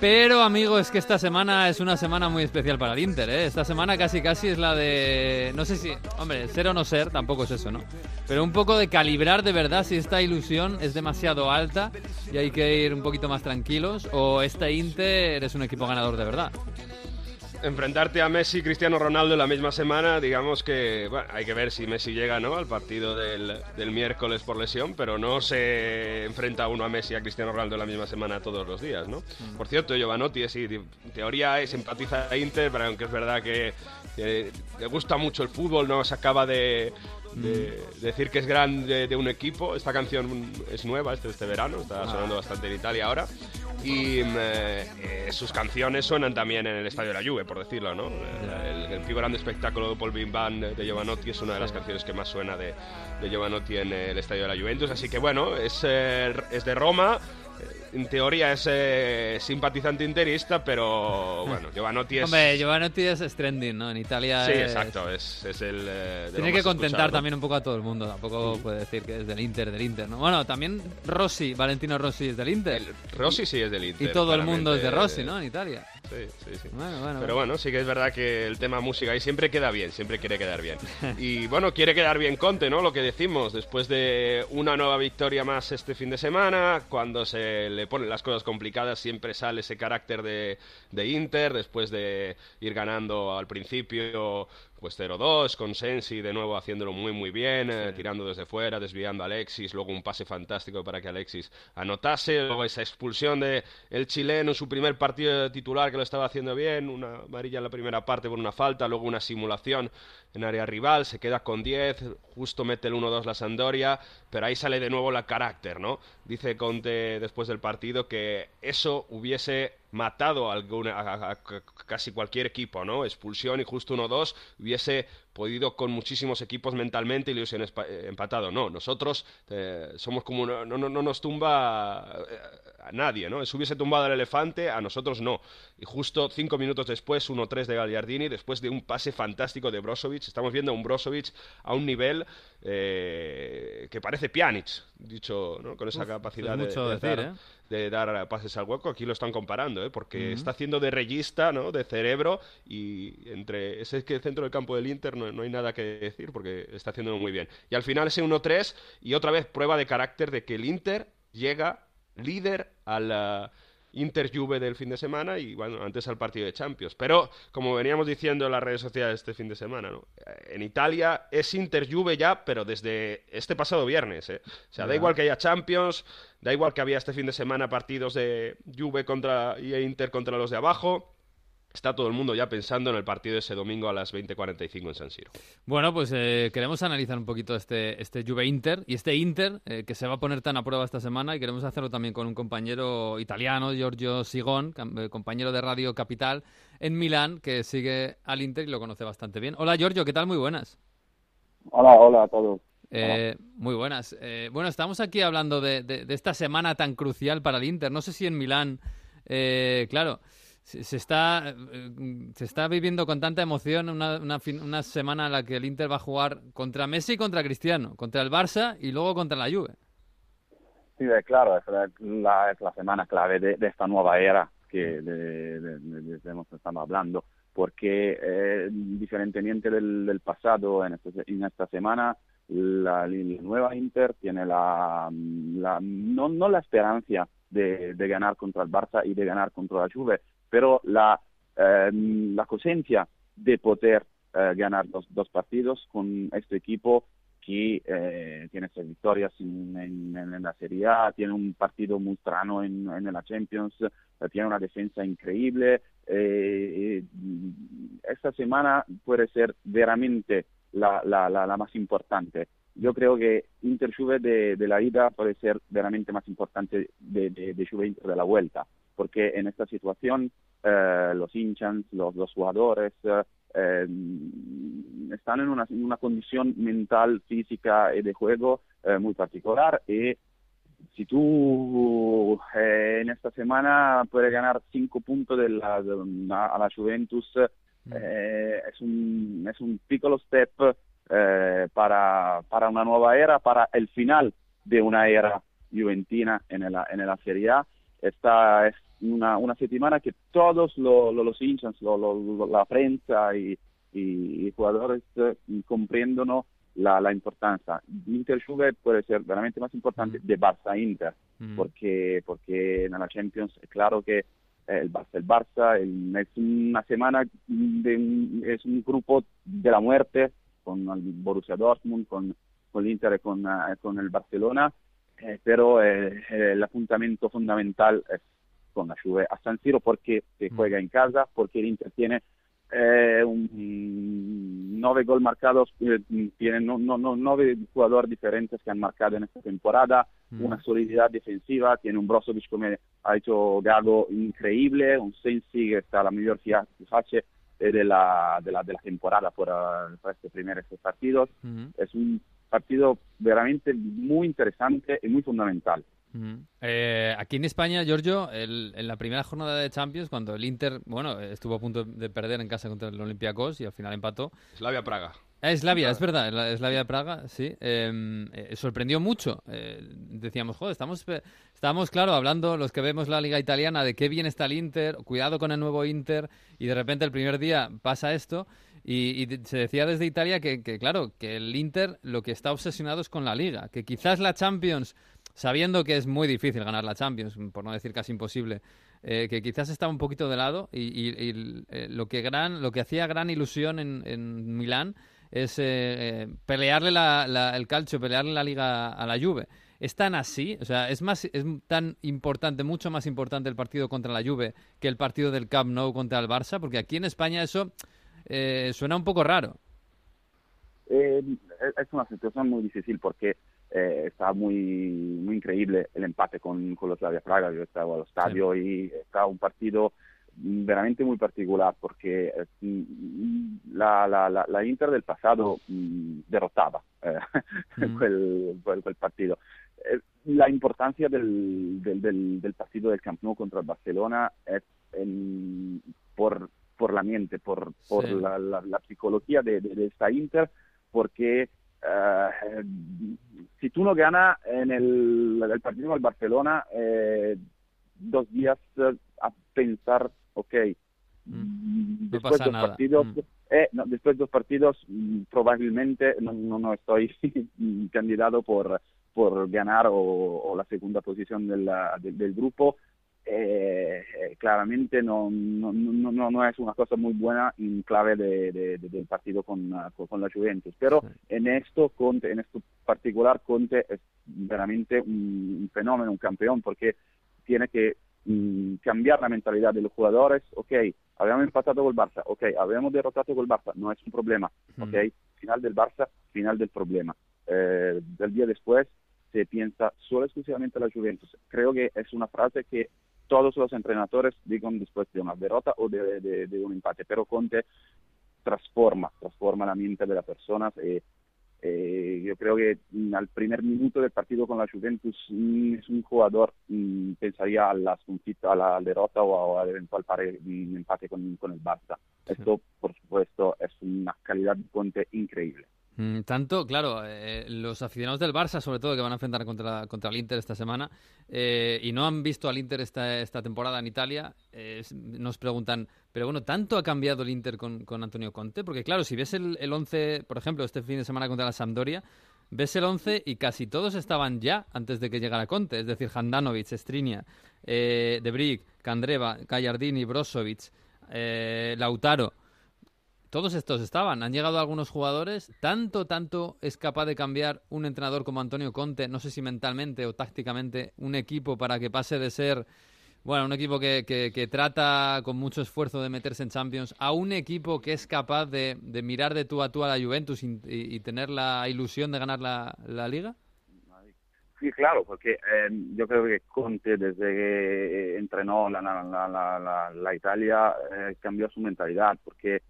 Pero amigo, es que esta semana es una semana muy especial para el Inter, ¿eh? Esta semana casi casi es la de... No sé si... Hombre, ser o no ser, tampoco es eso, ¿no? Pero un poco de calibrar de verdad si esta ilusión es demasiado alta y hay que ir un poquito más tranquilos o este Inter es un equipo ganador de verdad. Enfrentarte a Messi y Cristiano Ronaldo en la misma semana, digamos que bueno, hay que ver si Messi llega ¿no? al partido del, del, miércoles por lesión, pero no se enfrenta uno a Messi y a Cristiano Ronaldo en la misma semana todos los días, ¿no? Mm. Por cierto, Giovanotti, sí, en teoría simpatiza a Inter, pero aunque es verdad que, que le gusta mucho el fútbol, no se acaba de de, decir que es grande de un equipo. Esta canción es nueva, este, este verano, está sonando bastante en Italia ahora. Y mm, eh, sus canciones suenan también en el Estadio de la Juve, por decirlo, ¿no? El, el, grande espectáculo de Paul Bim de Giovanotti es una de las canciones que más suena de, de Giovanotti en el Estadio de la Juventus. Así que bueno, es, eh, es de Roma en teoría es eh, simpatizante interista, pero bueno, *laughs* Giovanotti es... Hombre, Giovanotti es trending, ¿no? En Italia Sí, es... exacto, es, es el... Eh, Tiene que contentar también un poco a todo el mundo, tampoco puede decir que es del Inter, del Inter, ¿no? Bueno, también Rossi, Valentino Rossi es del Inter. El, Rossi sí es del Inter. Y todo el mundo es de Rossi, ¿no? En Italia. Sí, sí, sí. pero bueno, sí que es verdad que el tema música ahí siempre queda bien, siempre quiere quedar bien. *laughs* y bueno, quiere quedar bien Conte, ¿no? Lo que decimos, después de una nueva victoria más este fin de semana, cuando se le ponen las cosas complicadas siempre sale ese carácter de, de Inter, después de ir ganando al principio pues 0-2, con Sensi de nuevo haciéndolo muy muy bien, eh, tirando desde fuera, desviando a Alexis, luego un pase fantástico para que Alexis anotase, luego esa expulsión de el chileno en su primer partido titular que lo estaba haciendo bien, una amarilla en la primera parte por una falta, luego una simulación en área rival, se queda con 10, justo mete el 1-2 la Sandoria, pero ahí sale de nuevo la carácter, ¿no? Dice Conte después del partido que eso hubiese matado a, alguna, a, a, casi cualquier equipo, ¿no? Expulsión y justo 1-2 hubiese podido con muchísimos equipos mentalmente y le hubiesen eh, empatado. No, nosotros eh, somos como no, no, no, nos tumba a, eh, a nadie, ¿no? Si hubiese tumbado al elefante, a nosotros no. Y justo cinco minutos después, 1-3 de Gagliardini, después de un pase fantástico de Brozovic, estamos viendo a un Brozovic a un nivel eh, que parece Pjanic, dicho, ¿no? Con esa Uf, capacidad es de, mucho de decir, dar, ¿eh? de dar pases al hueco. Aquí lo están comparando, ¿eh? Porque está haciendo de reyista, ¿no? De cerebro y entre ese que centro del campo del Inter no, no hay nada que decir porque está haciéndolo muy bien. Y al final ese 1-3 y otra vez prueba de carácter de que el Inter llega líder a la Inter Juve del fin de semana y bueno, antes al partido de Champions. Pero como veníamos diciendo en las redes sociales este fin de semana, ¿no? Eh, En Italia es Inter Juve ya, pero desde este pasado viernes, ¿eh? O sea, da igual que haya Champions, da igual que había este fin de semana partidos de Juve contra y Inter contra los de abajo. Está todo el mundo ya pensando en el partido ese domingo a las 20:45 en San Siro. Bueno, pues eh, queremos analizar un poquito este, este Juve Inter y este Inter eh, que se va a poner tan a prueba esta semana y queremos hacerlo también con un compañero italiano, Giorgio Sigón, eh, compañero de Radio Capital en Milán, que sigue al Inter y lo conoce bastante bien. Hola Giorgio, ¿qué tal? Muy buenas. Hola, hola a todos. Eh, muy buenas. Eh, bueno, estamos aquí hablando de, de- de esta semana tan crucial para el Inter. No sé si en Milán, eh, claro, se, se está, eh, se está viviendo con tanta emoción una, una, fin- una semana en la que el Inter va a jugar contra Messi y contra Cristiano, contra el Barça y luego contra la Juve. Sí, claro, es la, es la semana clave de, de esta nueva era que de, de, de- de- de hemos estado hablando, porque eh, diferentemente del, del pasado, en, este- en esta semana, la, la nueva Inter tiene la, la no, no la esperanza de, de ganar contra el Barça y de ganar contra la Juve, pero la, eh, la de poder eh, ganar dos, dos partidos con este equipo que eh, tiene seis victorias en, la Serie A, tiene un partido muy strano en, la Champions, eh, tiene una defensa increíble. esta semana puede ser veramente la, la, más importante. Yo creo que Inter Juve de, de la ida puede ser veramente más importante de, de, de Juve Inter de la vuelta, porque en esta situación eh, los hinchas, los, los jugadores eh, eh, están en una, en una condición mental, física y de juego eh, muy particular y si tú eh, en esta semana puedes ganar cinco puntos de la, de- a la Juventus, eh, es, un, es un piccolo step eh, para, para una nueva era, para el final de una era juventina en la, en la Serie A. Esta es una, una semana que todos lo- lo- los hinchas, lo- lo- lo- la prensa y, y, y jugadores eh, comprendono la, la importancia. Inter Juve puede ser veramente más importante de Barça Inter, Mm. porque, porque en la Champions es claro que el Barça, el Barça, es una semana, de, es un grupo de la muerte con el Borussia Dortmund, con, con l'Inter y con, con el Barcelona, pero el apuntamiento fundamental es con la Juve a San Siro porque se juega en casa, porque el Inter tiene eh, un, nueve gol marcados, eh, tienen no, no, no, nueve jugadores diferentes que han marcado en esta temporada, mm. una solididad defensiva, tiene un Brozovic como ha hecho Gago increíble, un Sensi que está la mejor fiache de la, de, la, de la temporada por, por estos primeros partidos. Mm. Es un partido veramente muy interesante y muy fundamental. Eh, aquí en España, Giorgio, en la primera jornada de Champions, cuando el Inter, bueno, estuvo a punto de perder en casa contra el Olympiacos y al final empató. Slavia Praga. Ah, Slavia, es verdad, Slavia Praga, sí. Em, eh, sorprendió mucho. Eh, decíamos, joder, estamos, estamos, claro, hablando los que vemos la liga italiana de qué bien está el Inter, cuidado con el nuevo Inter, y de repente el primer día pasa esto. Y, se decía desde Italia que, que, claro, que el Inter lo que está obsesionado es con la liga, que quizás la Champions sabiendo que es muy difícil ganar la Champions, por no decir casi imposible, eh, que quizás estaba un poquito de lado y, eh, lo que gran, lo que hacía gran ilusión en, en Milán es eh, pelearle el calcio, pelearle la liga a la Juve. ¿Es tan así? O sea, ¿es, más, es tan importante, mucho más importante el partido contra la Juve que el partido del Camp Nou contra el Barça? Porque aquí en España eso suena un poco raro. es una situación muy difícil porque eh, está muy, muy increíble el empate con, con los Slavia Praga. Yo estaba al estadio y está un partido veramente muy particular porque eh, la, la, la, Inter del pasado mm, derrotaba eh, *laughs* mm. quel. Eh, la importancia del, del, del, partido del Camp Nou contra el Barcelona es en, por, por la mente, por, por la, la, psicología de, de, esta Inter, porque si tú no ganas en el, partido con el Barcelona, eh, dos días eh, a pensar, ok, mm. después de dos partidos, mm. después de dos partidos probablemente no, no, estoy *laughs* candidato por, por ganar o, la segunda posición del grupo eh, claramente no, no, no, no, es una cosa muy buena en clave de, del partido con, con, la Juventus. Pero en esto, Conte, en esto particular, Conte es veramente un, fenómeno, un campeón, porque tiene que mm, cambiar la mentalidad de los jugadores. Ok, habíamos empatado con el Barça, ok, habíamos derrotado con el Barça, no es un problema. Ok, final del Barça, final del problema. Eh, del día después se piensa solo exclusivamente a la Juventus. Creo que es una frase que todos los entrenadores digan después de una derrota o de, un empate, pero Conte transforma, transforma la mente de las personas. Eh, eh, yo creo que al primer minuto del partido con la Juventus mm, es un jugador mm, pensaría a la, a la derrota o, al eventual empate con, con el Barça. Esto, por supuesto, es una calidad de Conte increíble. Mm, tanto, claro, eh, los aficionados del Barça, sobre todo, que van a enfrentar contra, contra el Inter esta semana, eh, y no han visto al Inter esta, esta temporada en Italia, eh, nos preguntan, pero bueno, ¿tanto ha cambiado el Inter con, con Antonio Conte? Porque claro, si ves el, el 11, por ejemplo, este fin de semana contra la Sampdoria, ves el 11 y casi todos estaban ya antes de que llegara Conte, es decir, Handanovic, Strinia, eh, De Brick, Candreva, Gallardini, Brozovic, Lautaro todos estos estaban. Han llegado algunos jugadores. Tanto, tanto es capaz de cambiar un entrenador como Antonio Conte, no sé si mentalmente o tácticamente, un equipo para que pase de ser, bueno, un equipo que, que, trata con mucho esfuerzo de meterse en Champions, a un equipo que es capaz de, de mirar de tú a tú a la Juventus y, tener la ilusión de ganar la, la liga? Sí, claro, porque eh, yo creo que Conte desde que entrenó la, la, la, la Italia eh, cambió su mentalidad, porque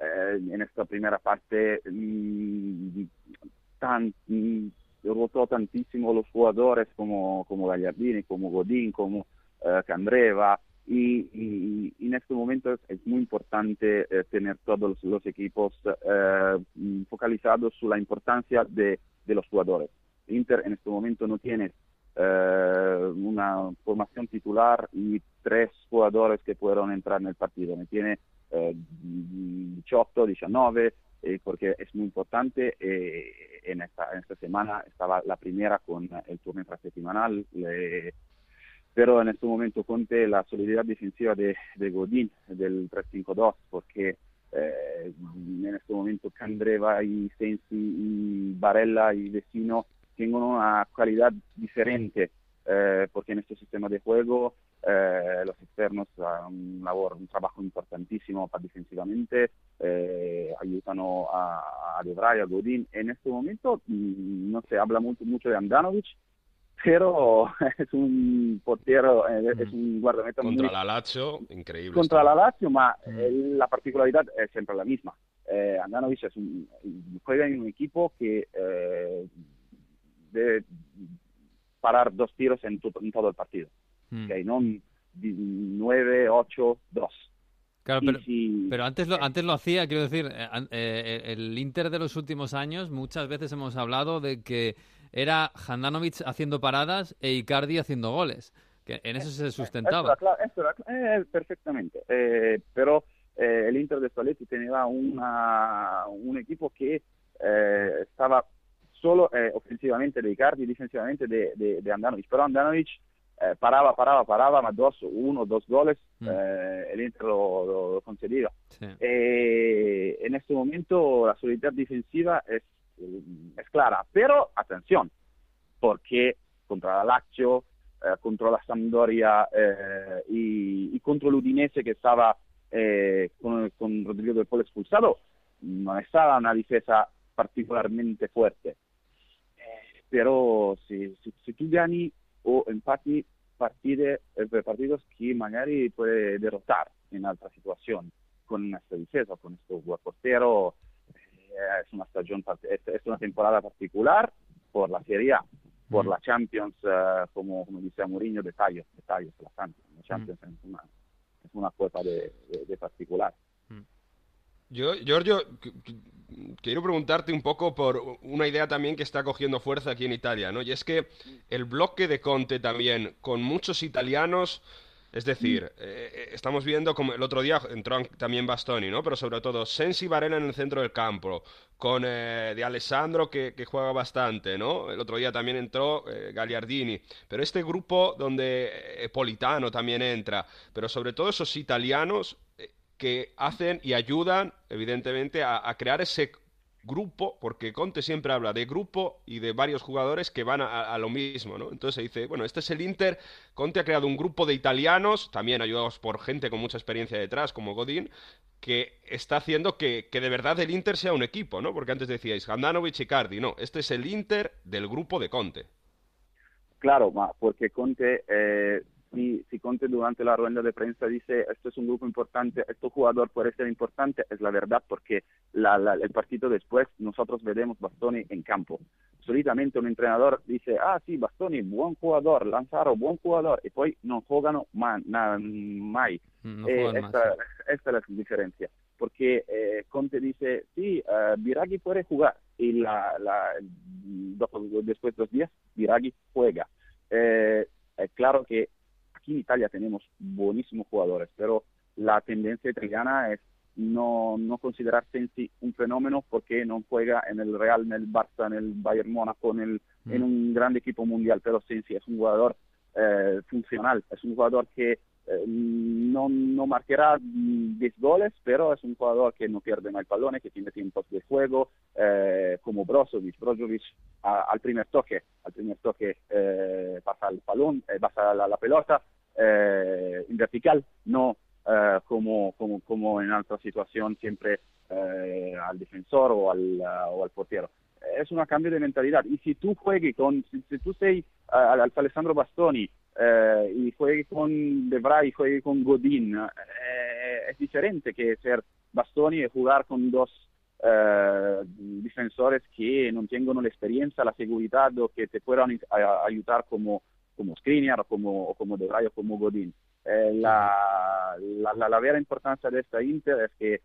eh, en esta primera parte mmm, tan, rotó tantísimo los jugadores como, como Gallardini, como Godín, como eh, Candreva. Y, y, y, en este momento es, es muy importante eh, tener todos los, los equipos eh, focalizados sobre la importancia de, de, los jugadores. Inter en este momento no tiene eh, una formación titular y tres jugadores que puedan entrar en el partido. No tiene eh, 18, 19, eh, porque es muy importante. Eh, en, esta, en esta semana estaba la primera con el turno intrasemanal. pero en este momento Conte la solidariedad defensiva de, de Godín del 3-5-2 porque eh, en este momento Candreva y Sensi y Barella y Vecino tienen una calidad diferente eh, porque en este sistema de juego eh, los externos hacen un, labor, un trabajo importantísimo para defensivamente, eh, ayudan a, a De Vrij, a Godín. En este momento mm, no se habla mucho, mucho de Andanovic, pero *laughs* es un portero, eh, es un guardameta Contra muy- la Lazio, increíble. contra está. la Lazio, ma eh, la particolaridad es siempre la misma. Eh, Andanovic es un, juega en un equipo que eh, debe parar dos tiros en, tu- en todo el partido. Mm. ok, No 9, 8, 2. Claro, pero, si- pero antes lo, antes lo hacía, quiero decir, eh, eh, el Inter de los últimos años, muchas veces hemos hablado de que era Handanovic haciendo paradas e Icardi haciendo goles, que en eso se sustentaba. Esto era esto era eh, perfectamente. Eh, pero eh, el Inter de Spalletti tenía una, un equipo que eh, estaba solo eh, ofensivamente de Icardi y defensivamente de, de, de Andanovic. Pero Andanovic eh, paraba, paraba, paraba, ma dos, uno, dos goles, Mm. eh, el Inter lo, lo- lo concedía. Sí. Eh, en este momento la solidaridad defensiva es, es clara, pero atención, porque contra la Lazio, eh, contra la Sampdoria eh, y, y contra el Udinese que estaba eh, con, con Rodrigo del Polo expulsado, no estaba una defensa particolarmente fuerte. Pero si, si, si tu gani o empati partide, eh, partidos que magari puede derrotar en otra situación con esta difesa, con este portero, eh, es una stagione es, una temporada particular por la Serie A, por la Champions, eh, como, como dice Mourinho, detalles, detalles, la Champions, la Champions es una, es una cosa de, de- de particular. Yo, Giorgio, qu- qu- quiero preguntarte un poco por una idea también que está cogiendo fuerza aquí en Italia, ¿no? Y es que el bloque de Conte también, con muchos italianos, es decir, eh, eh, estamos viendo como el otro día entró también Bastoni, ¿no? Pero sobre todo Sensi Varela en el centro del campo, con eh, De Alessandro que, que juega bastante, ¿no? El otro día también entró eh, Gagliardini, pero este grupo donde Politano también entra, pero sobre todo esos italianos que hacen y ayudan, evidentemente, a, crear ese grupo, porque Conte siempre habla de grupo y de varios jugadores que van a, lo mismo, ¿no? Entonces se dice, bueno, este es el Inter, Conte ha creado un grupo de italianos, también ayudados por gente con mucha experiencia detrás, como Godín, que está haciendo que, que de verdad el Inter sea un equipo, ¿no? Porque antes decíais, Handanovic y Cardi, no, este es el Inter del grupo de Conte. Claro, porque Conte, eh, si, si Conte durante la rueda de prensa dice esto es un grupo importante, este jugador puede ser importante, es la verdad porque la- la- el partido después nosotros veremos Bastoni en campo. Solitamente un entrenador dice, ah sí, Bastoni, buen jugador, Lanzaro, buen jugador, y poi non mai. No Eh, juegan más, esta, sí. esta es la diferencia, porque eh, Conte dice, sí, eh, Biraghi puede jugar, y la, la, después de dos días, Biraghi juega. Eh, es claro que aquí en Italia tenemos buenísimos jugadores, pero la tendencia italiana es no, no considerar Sensi un fenómeno porque no juega en el Real, en el Barça, en el Bayern Mónaco, en, el, en un gran equipo mundial, pero Sensi es un jugador eh, funcional, es un jugador que eh, no, no marcará mm, 10 goles, pero es un jugador que no pierde más palones, que tiene tiempos de juego, eh, como Brozovic. Brozovic a- al primer toque, al primer toque eh, pasa el balón, eh, pasa la, la pelota eh, vertical, no eh, como, como, como en otra situación siempre eh, al defensor o al, o al portero. Es un cambio de mentalidad. Y si tú juegues con, si, si tú sei al, al Alessandro Bastoni eh, y juegues con De Vrij y juegues con Godín, eh, es diferente que ser Bastoni y jugar con dos eh, defensores que no tengan la experiencia, la seguridad o que te puedan ayudar como, como Skriniar o como, o como De Vrij o como Godín. Eh, la, la, la, la vera importancia de esta Inter es que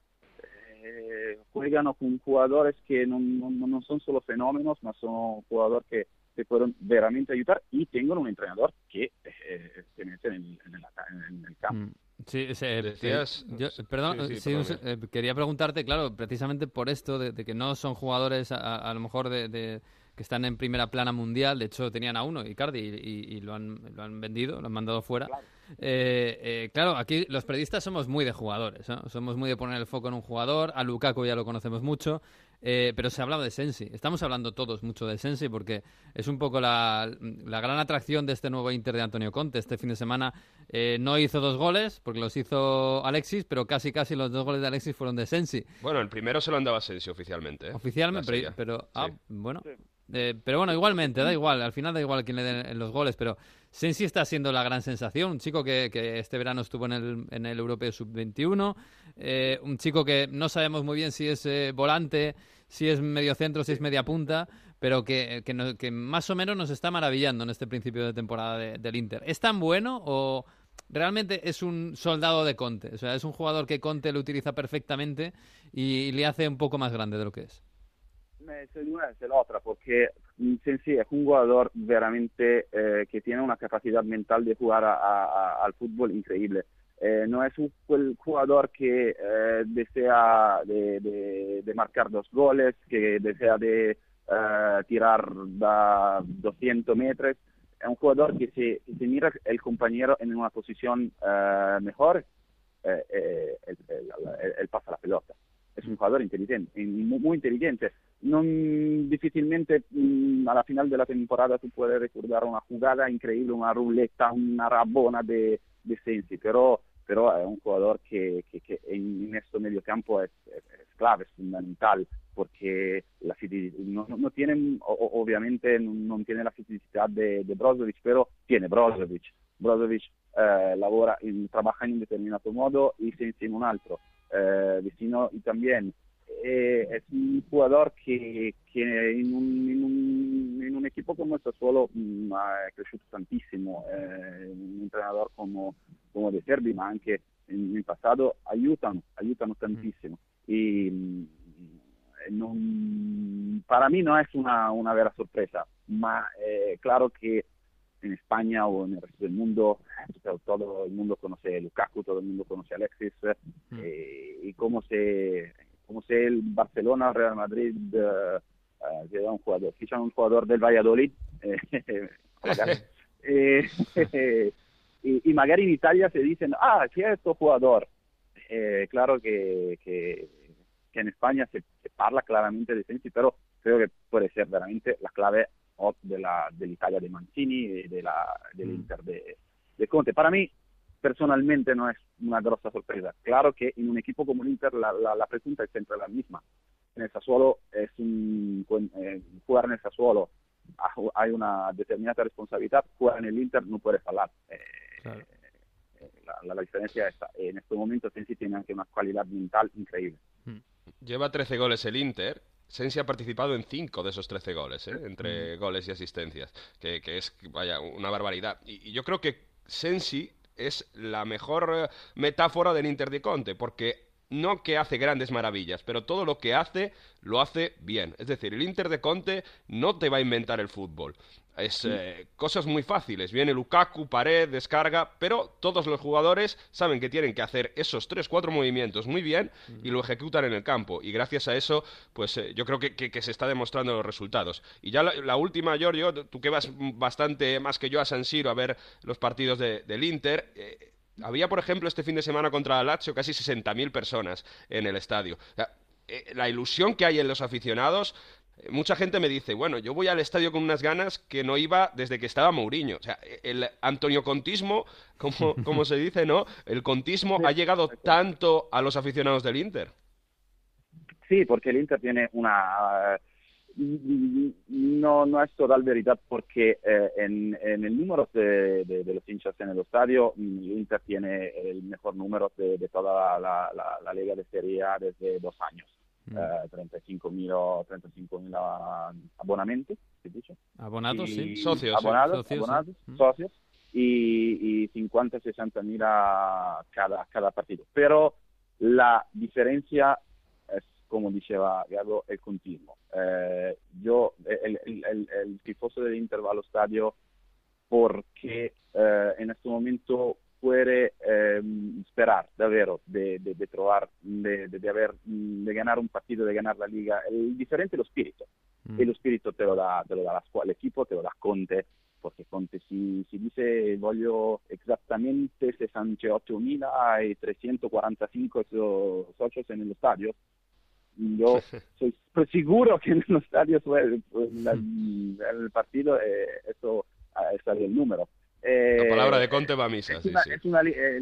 eh, juegan con jugadores que no, no, no son solo fenómenos, ma son jugadores que te pueden veramente ayudar y tengan un entrenador que eh, te mete en, el- en el- en el campo. Mm. Sí, se- Decías- eh, yo- perdón, sí, sí, sí, un se- eh, quería preguntarte, claro, precisamente por esto de, de que no son jugadores a, a- a lo mejor de, de- que están en primera plana mundial. De hecho, tenían a uno, Icardi, y, y, lo, han, lo han vendido, lo han mandado fuera. Claro. Eh, eh, claro, aquí los periodistas somos muy de jugadores, ¿no? somos muy de poner el foco en un jugador. A Lukaku ya lo conocemos mucho. Eh, pero se ha hablado de Sensi. Estamos hablando todos mucho de Sensi porque es un poco la, la gran atracción de este nuevo Inter de Antonio Conte. Este fin de semana eh, no hizo dos goles porque los hizo Alexis, pero casi casi los dos goles de Alexis fueron de Sensi. Bueno, el primero se lo andaba Sensi oficialmente. ¿eh? Oficialmente, pero, pero ah, bueno. Eh, pero bueno, igualmente, da igual, al final da igual quién le den los goles, pero Sensi está siendo la gran sensación, un chico que, que este verano estuvo en el, en el Europeo Sub-21, eh, un chico que no sabemos muy bien si es eh, volante, si es medio centro, si es media punta, pero que, que, no, que, más o menos nos está maravillando en este principio de temporada de, del Inter. ¿Es tan bueno o realmente es un soldado de Conte? O sea, es un jugador que Conte lo utiliza perfectamente y, y le hace un poco más grande de lo que es. Se una es la otra, porque Sensi es un jugador veramente eh, que tiene una capacidad mental de jugar a, a, al fútbol increíble. Eh, no es un el jugador que eh, desea de, de, marcar dos goles, que desea de eh, tirar da 200 metros. Es un jugador que si, que si mira el compañero en una posición mejor, él, él, él pasa la pelota es un jugador inteligente, muy, inteligente. No, difícilmente mmm, a la final de la temporada tú puedes recordar una jugada increíble, una ruleta, una rabona de, de Sensi, pero, pero es un jugador que, que, que en, en este medio campo es, es, es, clave, es fundamental, porque la, no, no tiene, obviamente no tiene la fisicidad de, de Brozovic, pero tiene Brozovic. Brozovic eh, lavora trabaja en un determinato modo y Sensi en un altro eh, vecino y también eh, es un jugador que, que en, un, en, un, en, un, equipo como el Sassuolo mh, ha cresciuto tantissimo, eh, un entrenador como, como De Serbi, ma anche in, in passato aiutano, aiutano tantissimo. Y mh, non, para mí no es una, una vera sorpresa, ma eh, claro que en España o en el resto del mundo, todo el mundo conoce a Lukaku, todo el mundo conoce a Alexis, mm. eh, y cómo se, cómo se el Barcelona, Real Madrid, uh, uh, un jugador, fichan un jugador del Valladolid, eh, *laughs* *laughs* *laughs* y, y, magari in Italia se dicen, ah, questo jugador? Eh, claro que, que, que, en España se, se parla claramente de Sensi, pero creo que puede ser veramente la clave dell'Italia dei Mancini e della, dell'Inter mm. de, de, Conte. Para mí, personalmente, no es una grossa sorpresa. Claro que en un equipo como l'Inter la, la, la pregunta es siempre la misma. En el Sassuolo es un, eh, jugar en el Sassuolo hay una determinata responsabilidad, jugar en el Inter no puede fallar. Eh, claro. eh, la, la, diferencia está. En este momento Sensi tiene una calidad mental increíble. Mm. Lleva 13 goles el Inter, Sensi ha participado en 5 de esos 13 goles, ¿eh? entre goles y asistencias, que, que es, vaya, una barbaridad. Y, y, yo creo que Sensi es la mejor eh, metáfora del Inter de Conte, porque no que hace grandes maravillas, pero todo lo que hace lo hace bien. Es decir, el Inter de Conte no te va a inventar el fútbol. Es eh, cosas muy fáciles. Viene Lukaku, pared, descarga, pero todos los jugadores saben que tienen que hacer esos 3-4 movimientos muy bien y lo ejecutan en el campo. Y gracias a eso, pues eh, yo creo que, que, que, se está demostrando los resultados. Y ya la, la, última, Giorgio, tú que vas bastante más que yo a San Siro a ver los partidos de, del Inter. Eh, había, por ejemplo, este fin de semana contra Lazio casi 60.000 personas en el estadio. O sea, la ilusión que hay en los aficionados mucha gente me dice, bueno, yo voy al estadio con unas ganas que no iba desde que estaba Mourinho. O sea, el Antonio Contismo, *laughs* como, como se dice, ¿no? El contismo ha llegado tanto a los aficionados del Inter. Sí, porque el Inter tiene una... No, no es total verdad porque eh, en, en, el número de, de, de, los hinchas en el estadio, el Inter tiene el mejor número de, de toda la, la, la, Liga de Serie A desde dos años mm. eh, 35.000 35 abonamientos, ¿se dice? Abonados, y, sí. Socios. Abonados, abonados, sí. socios. Y, y 50, 60 mil cada, cada partido. Pero la diferencia es, como diceva Gago, el continuo. Eh, yo, el, el, el, el, tifoso del Inter va porque eh, en este momento puede eh, esperar davvero de, de, de trovar, de, de, haber, de ganar un partido, de ganar la liga. El diferente lo spirito. Mm. e lo spirito te lo dà, te lo dà la squadra, l'equipo te lo dà Conte, perché Conte si, si dice voglio esattamente 68.345 so- socios nello stadio. Yo *laughs* soy pues, seguro que en los stadios fue pues, la- el partido eh, eso eh, salió el número. Eh, La palabra de Conte va a misa, es, sí, una- sí. es una li- eh,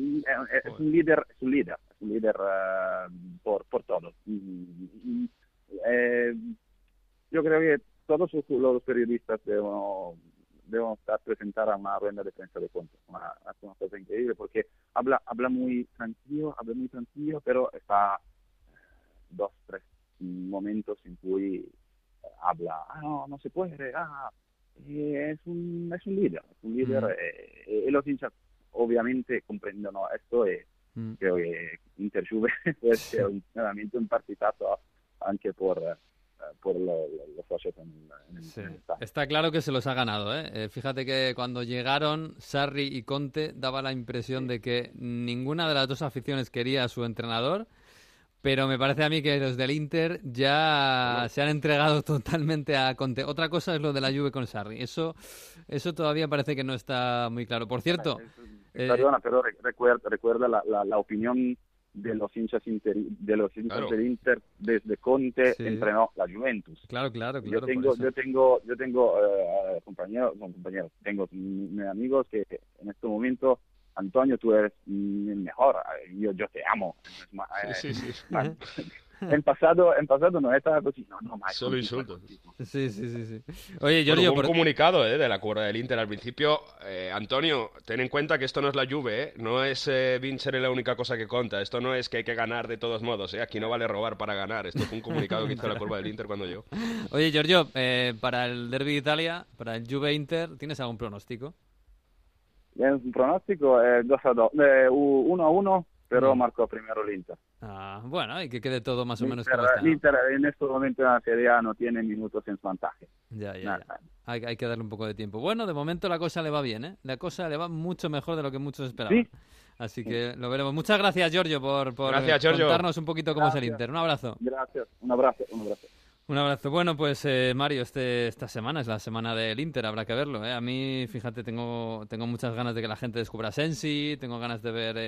es un líder, es un líder, es un líder eh, por, por todo. Y- y, eh, yo creo que todos los, periodistas devono estar presentar a una rueda de prensa de Conte. Una, es una cosa increíble porque habla, habla muy tranquilo, habla muy tranquilo, pero está dos, tres momentos en eh, habla, ah, no, no se puede, ah, es un, es un líder, un líder, Mm. eh, y los hinchas obviamente comprendono esto e Mm. creo que Inter Juve *laughs* puede ser un- veramente un partidazo anche por, eh, por lo- lo- los socios en, en Sí. el. Está claro que se los ha ganado. ¿eh? Eh, fíjate que cuando llegaron Sarri y Conte daba la impresión de que ninguna de las dos aficiones quería a su entrenador, pero me parece a mí que los del Inter ya se han entregado *laughs* totalmente a Conte. Otra cosa es lo de la Juve con Sarri. Eso, eso todavía parece que no está muy claro. Por cierto, eh, Perdona, pero re- recuerda, recuerda la, la, la opinión de los hinchas inter, de los hinchas Claro. del Inter desde Conte Sí. entrenó la Juventus. claro, claro, yo claro. tengo, yo tengo, yo tengo eh, compañeros, no, compañeros, tengo amigos que en este momento, Antonio, tú eres el mejor, yo, yo te amo. Sí, sí, sí. en pasado, en pasado no estaba así, no, no, ma è Solo insultos. Sí, sí, sí, sí. Oye, Bueno, Giorgio, un por- comunicado eh, de la cuerda del Inter al principio. Eh, Antonio, ten en cuenta que esto no es la Juve, eh. no es eh, vincere la única cosa que conta. Esto no es que hay que ganar de todos modos. eh. Aquí no vale robar para ganar. Esto fue un comunicado que hizo la curva del Inter cuando llegó. *laughs* Oye, Giorgio, eh, para el Derby de Italia, para el Juve Inter, ¿tienes algún pronóstico? Es un pronóstico eh, 2 a 2, eh, 1 a 1, pero Mm. marcó primero el Inter. Ah, bueno, y que quede todo más o menos L'Inter, como está. ¿no? l'Inter en este momento en la Serie A no tiene minutos en su vantaje. Ya, ya. Hay, hay que darle un poco de tiempo. Bueno, de momento la cosa le va bien, ¿eh? La cosa le va mucho mejor de lo que muchos esperaban. Sí. Así que lo veremos. Muchas gracias, Giorgio, por, por Gracias, Giorgio. contarnos un poquito cómo es el. Inter. Un abrazo. Gracias, un abrazo, un abrazo. Un abrazo. Bueno, pues eh, Mario, este, esta semana es la semana del Inter, habrá que verlo. ¿eh? A mí, fíjate, tengo, tengo muchas ganas de que la gente descubra Sensi, tengo ganas de ver eh,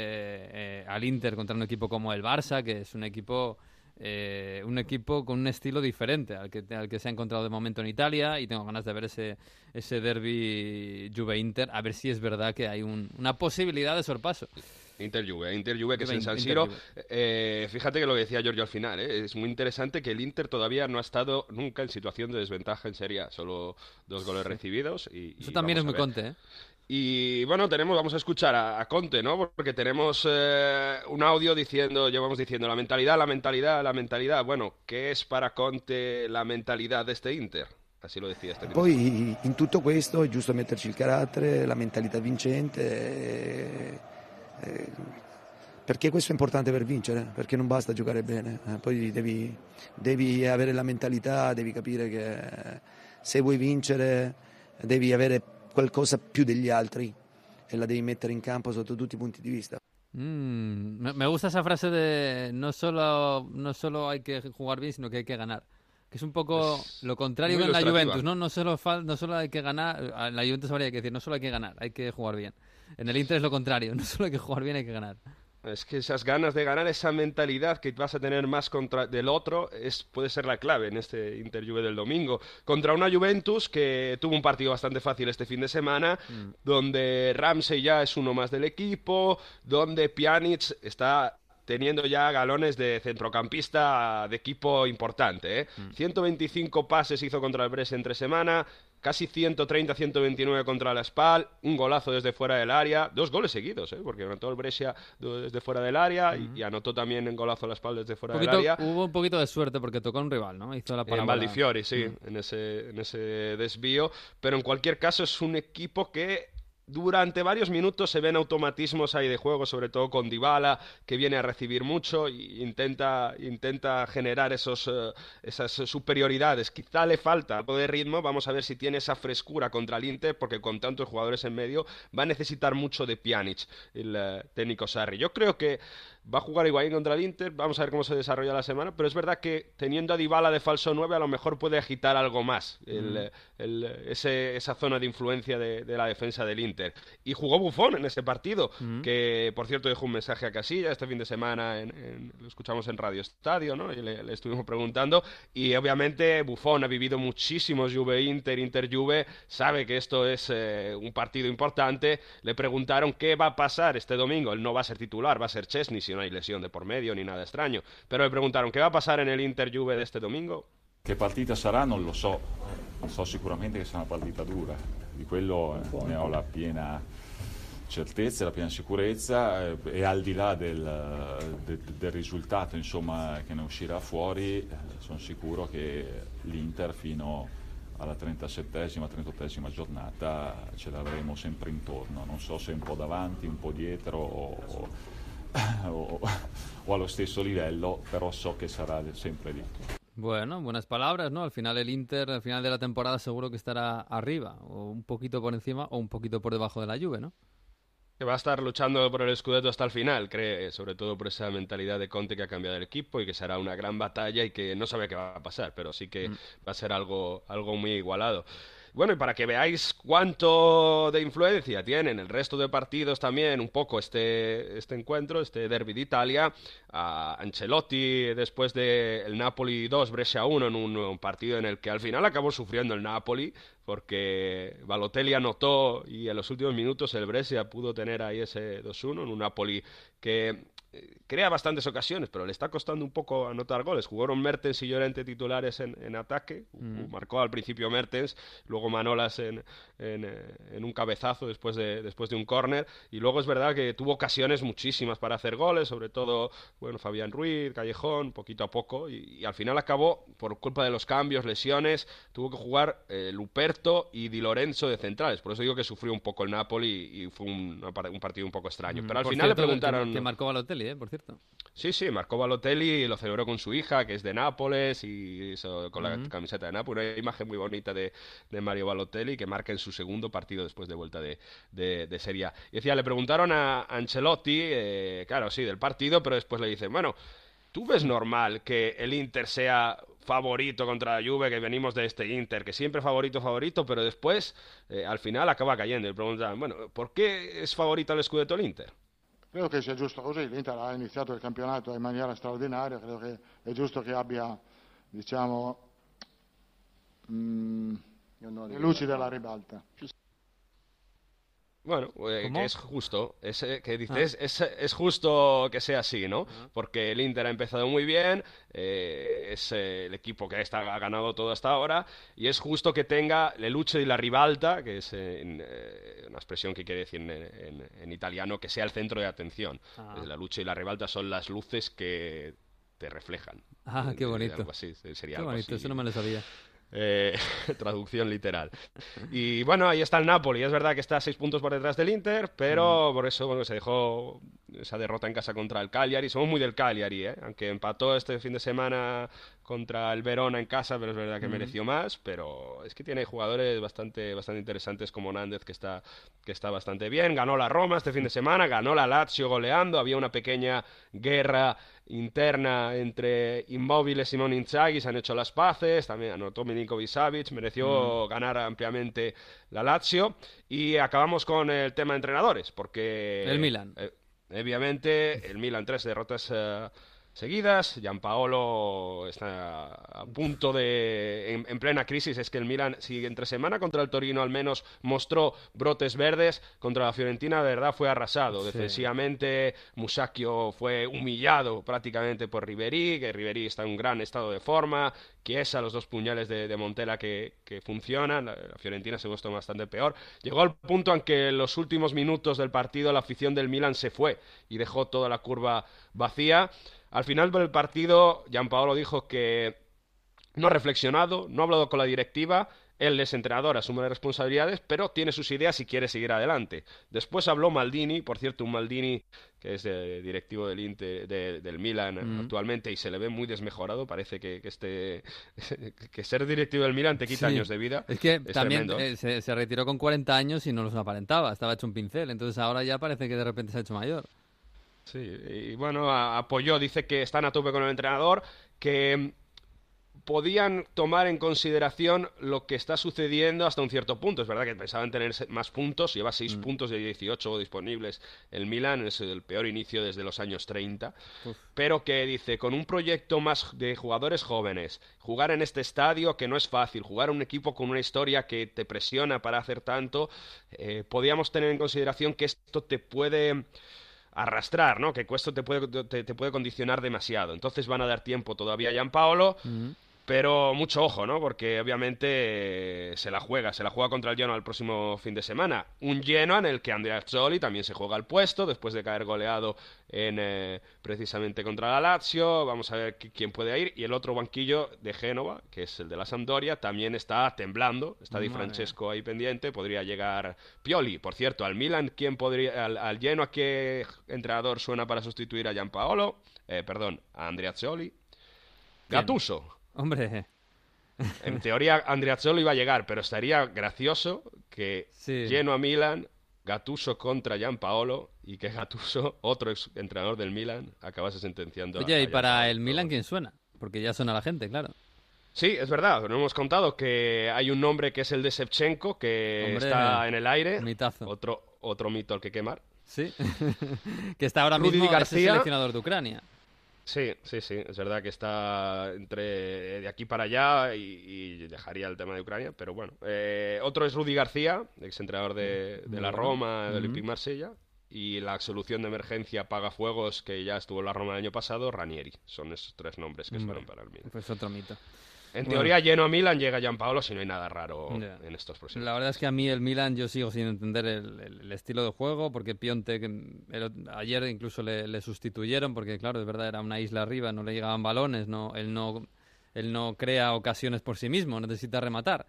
eh, al Inter contra un equipo como el Barça, que es un equipo, eh, un equipo con un estilo diferente al que, al que se ha encontrado de momento en Italia, y tengo ganas de ver ese, ese derby Juve-Inter, a ver si es verdad que hay un- una posibilidad de sorpaso. Inter Juve, Inter Juve que es en San Siro. Eh, fíjate que lo que decía Giorgio al final, ¿eh? es muy interesante que el Inter todavía no ha estado nunca en situación de desventaja en Serie A, solo dos goles Sí. recibidos. Y, Eso y también es muy conte, ¿eh? Y bueno, tenemos, vamos a escuchar a, a Conte, ¿no? Porque tenemos eh, un audio diciendo, llevamos diciendo la mentalidad, la mentalidad, la mentalidad. Bueno, ¿qué es para Conte la mentalidad de este Inter? Así lo decía este Poi in tutto questo è giusto metterci il carattere, la mentalità vincente, eh, eh, perché questo è importante per vincere, perché non basta giocare bene, eh, poi devi, devi avere la mentalità, devi capire che se vuoi vincere devi avere qualcosa più degli altri e la devi mettere in campo sotto tutti i punti di vista. Mm, me, gusta esa frase de no solo, no solo hay que jugar bien, sino que hay que ganar. Que es un poco Es lo contrario en la. Juventus, ¿no? No solo, fal- no solo hay que ganar, en la Juventus habría que decir, no solo hay que ganar, hay que jugar bien. En el Inter es lo contrario, *laughs* no solo hay que jugar bien, hay que ganar. Es que esas ganas de ganar, esa mentalidad que vas a tener más contra del otro, es, puede ser la clave en este Inter Juve del domingo. Contra una Juventus que tuvo un partido bastante fácil este fin de semana, donde Ramsey ya es uno más del equipo, donde Pjanic está teniendo ya galones de centrocampista de equipo importante. ¿eh? 125 pases hizo contra el Brescia entre semana, casi 130-129 contra la Spal, un golazo desde fuera del área, dos goles seguidos, ¿eh? porque anotó el Brescia desde fuera del área y, y anotó también en golazo la Spal desde fuera Un del área. hubo un poquito de suerte porque tocó un rival, ¿no? Hizo la parábola. Valdifiori, sí, en, ese, en ese desvío. Pero en cualquier caso es un equipo que durante varios minutos se ven automatismos ahí de juego, sobre todo con Dybala, que viene a recibir mucho e intenta, intenta generar esos, eh, esas superioridades. Quizá le falta algo de ritmo, vamos a ver si tiene esa frescura contra el Inter, porque con tantos jugadores en medio va a necesitar mucho de Pjanic, el eh, técnico Sarri. Yo creo que Va a jugar Higuaín contra el Inter, vamos a ver cómo se desarrolla la semana, pero es verdad que teniendo a Dybala de falso 9 a lo mejor puede agitar algo más el, ese, esa zona de influencia de, la defensa del Inter. Y jugó Bufón en ese partido, que por cierto dejó un mensaje a Casilla este fin de semana, en, lo escuchamos en Radio Estadio, ¿no? y le, estuvimos preguntando, y obviamente Bufón ha vivido muchísimos Juve-Inter, Inter-Juve, sabe que esto es eh, un partido importante, le preguntaron qué va a pasar este domingo, él no va a ser titular, va a ser Chesney, no hay lesión de por medio ni nada extraño. Pero le preguntaron ¿qué va a pasar en el Inter Juve de este domingo? Che partita sarà non lo so, so sicuramente che sarà una partita dura, di quello ne ho la piena certezza la piena sicurezza eh, e al di là del, del, del risultato insomma, che ne uscirà fuori eh, sono sicuro che l'Inter fino alla 37esima, 38esima giornata ce l'avremo sempre intorno, non so se un po' davanti, un po' dietro o, *laughs* o, o, a lo stesso livello, però so che sarà sempre lì. Bueno, buenas palabras, ¿no? Al final el Inter, al final de la temporada seguro que estará arriba, o un poquito por encima o un poquito por debajo de la Juve, ¿no? Que va a estar luchando por el Scudetto hasta el final, cree, sobre todo por esa mentalidad de Conte que ha cambiado el equipo y que será una gran batalla y que no sabe qué va a pasar, pero sí que mm. va a ser algo, algo muy igualado. Bueno, y para que veáis cuánto de influencia tienen el resto de partidos también un poco este, este encuentro, este derby de Italia, a Ancelotti después del el Napoli 2, Brescia 1 en un, partido en el que al final acabó sufriendo el Napoli porque Balotelli anotó y en los últimos minutos el Brescia pudo tener ahí ese 2-1 en un Napoli que crea bastantes ocasiones, pero le está costando un poco anotar goles. Jugaron Mertens y Llorente titulares en, ataque. Mm. Marcó al principio Mertens, luego Manolas en, en, un cabezazo después de, después de un córner. Y luego es verdad que tuvo ocasiones muchísimas para hacer goles, sobre todo bueno, Fabián Ruiz, Callejón, poquito a poco. Y, al final acabó, por culpa de los cambios, lesiones, tuvo que jugar eh, Luperto y Di Lorenzo de centrales. Por eso digo que sufrió un poco el Napoli y, fue un, un, partido un poco extraño. Mm, pero al final le preguntaron... Que, marcó Balotelli, ¿eh? por cierto. Sí, sí, marcó Balotelli y lo celebró con su hija, que es de Nápoles, y con la camiseta de Nápoles. Una imagen muy bonita de, de Mario Balotelli que marca en su segundo partido después de vuelta de, de, Serie A. Y decía, le preguntaron a Ancelotti, eh, claro, sí, del partido, pero después le dicen, bueno, ¿tú ves normal que el Inter sea favorito contra la Juve, que venimos de este Inter, que siempre favorito, favorito, pero después, eh, al final, acaba cayendo. Y preguntan, bueno, ¿por qué es favorito el Scudetto el Inter? Credo che sia giusto così, l'Inter ha iniziato il campionato in maniera straordinaria, credo che è giusto che abbia, diciamo, mh, le luci della ribalta. Bueno, eh, que es justo, es, eh, que dices, ah. es, justo que sea así, ¿no? Ah. Porque el Inter ha empezado muy bien, eh, es el equipo que está, ha ganado todo hasta ahora, y es justo que tenga le luce y la ribalta, que es una expresión que quiere decir en, italiano, que sea el centro de atención. Ah. La lucha y la ribalta son las luces que te reflejan. Ah, qué bonito. sería qué bonito, eso no me lo sabía. Eh, *laughs* traducción literal. Y bueno, ahí está el Napoli. Es verdad que está a seis puntos por detrás del Inter, pero por eso bueno, se dejó esa derrota en casa contra el Cagliari. Somos muy del Cagliari, ¿eh? aunque empató este fin de semana contra el Verona en casa, pero es verdad que mereció más. Pero es que tiene jugadores bastante, bastante interesantes como Nández, que está, que está bastante bien. Ganó la Roma este fin de semana, ganó la Lazio goleando. Había una pequeña guerra interna entre Inmóvil y Simón Inzaghi, se han hecho las paces, también anotó Milinkovic Savic, mereció ganar ampliamente la Lazio y acabamos con el tema de entrenadores, porque... El Milan. Eh, obviamente, el Milan tres derrotas... Eh, seguidas. Gianpaolo está a punto de. En, plena crisis. Es que el Milan, si entre semana contra el Torino al menos mostró brotes verdes, contra la Fiorentina de verdad fue arrasado. Defensivamente, Musacchio fue humillado prácticamente por Ribery, que Ribery está en un gran estado de forma. Chiesa, los dos puñales de, Montela que, funcionan. La, Fiorentina se puesto bastante peor. Llegó al punto en que en los últimos minutos del partido la afición del Milan se fue y dejó toda la curva vacía. Al final del partido, Gianpaolo dijo que no ha reflexionado, no ha hablado con la directiva Él es entrenador, asume las responsabilidades, pero tiene sus ideas y quiere seguir adelante. Después habló Maldini, por cierto, un Maldini que es eh, directivo del, Inter, de, del Milan Mm. actualmente y se le ve muy desmejorado. Parece que, que, este, *laughs* que ser directivo del Milan te quita Sí. años de vida. Es que Es también eh, se, se retiró con 40 años y no los aparentaba, estaba hecho un pincel, entonces ahora ya parece que de repente se ha hecho mayor. Sí, y bueno, apoyó, dice que están a tope con el entrenador, que mm, podían tomar en consideración lo que está sucediendo hasta un cierto punto. Es verdad que pensaban tener más puntos, lleva Mm. 6 puntos de 18 disponibles. El Milan es el peor inicio desde los años 30, Uf. pero que dice, con un proyecto más de jugadores jóvenes, jugar en este estadio que no es fácil, jugar un equipo con una historia que te presiona para hacer tanto, eh, podíamos tener en consideración que esto te puede arrastrar, ¿no? Que esto te puede, te, puede condicionar demasiado. Entonces van a dar tiempo todavía a Gianpaolo, pero mucho ojo, ¿no? Porque obviamente se la juega, se la juega contra el Genoa el próximo fin de semana. Un Genoa en el que Andrea Azzoli también se juega el puesto después de caer goleado en eh, precisamente contra la Lazio. Vamos a ver qui- quién puede ir. Y el otro banquillo de Génova, que es el de la Sampdoria, también está temblando. Está Di Francesco ahí pendiente. Podría llegar Pioli. Por cierto, al Milan, ¿quién podría, al, al Genoa, qué entrenador suena para sustituir a Gianpaolo? Eh, perdón, a Andrea Azzoli. Gattuso. Hombre, En teoría, Andreazzoli iba a llegar, pero estaría gracioso que Sí. lleno a Milan, Gattuso contra Gianpaolo y que Gattuso, otro ex entrenador del Milan, acabase sentenciando a- oye, a y para Gianpaolo. el Milan, ¿quién suena? Porque ya suena la gente, claro. Sí, es verdad, no hemos contado que hay un nombre que es el de Shevchenko, que Hombre, está en el aire. mitazo. Otro, otro mito al que quemar. Sí, *laughs* que está ahora Rudy mismo es el García. seleccionador de Ucrania. Sí, sí, sí, es verdad que está entre de aquí para allá y, y dejaría el tema de Ucrania, pero bueno. Eh, otro es Rudy García, ex entrenador de, de la. Roma, de Ujú. Olympique Marsella, y la solución de emergencia Pagafuegos, que ya estuvo en la Roma el año pasado, Ranieri. Son esos tres nombres que suenan para el Milan. Pues otro mito. En Bueno. teoría, lleno a Milan, llega Gianpaolo si no hay nada raro en estos próximos. La verdad es que a mí el Milan yo sigo sin entender el, el- el estilo de juego porque Piontek el- ayer incluso le, le sustituyeron porque claro, es verdad era una isla arriba, no le llegaban balones, no él no él no crea ocasiones por sí mismo, necesita rematar.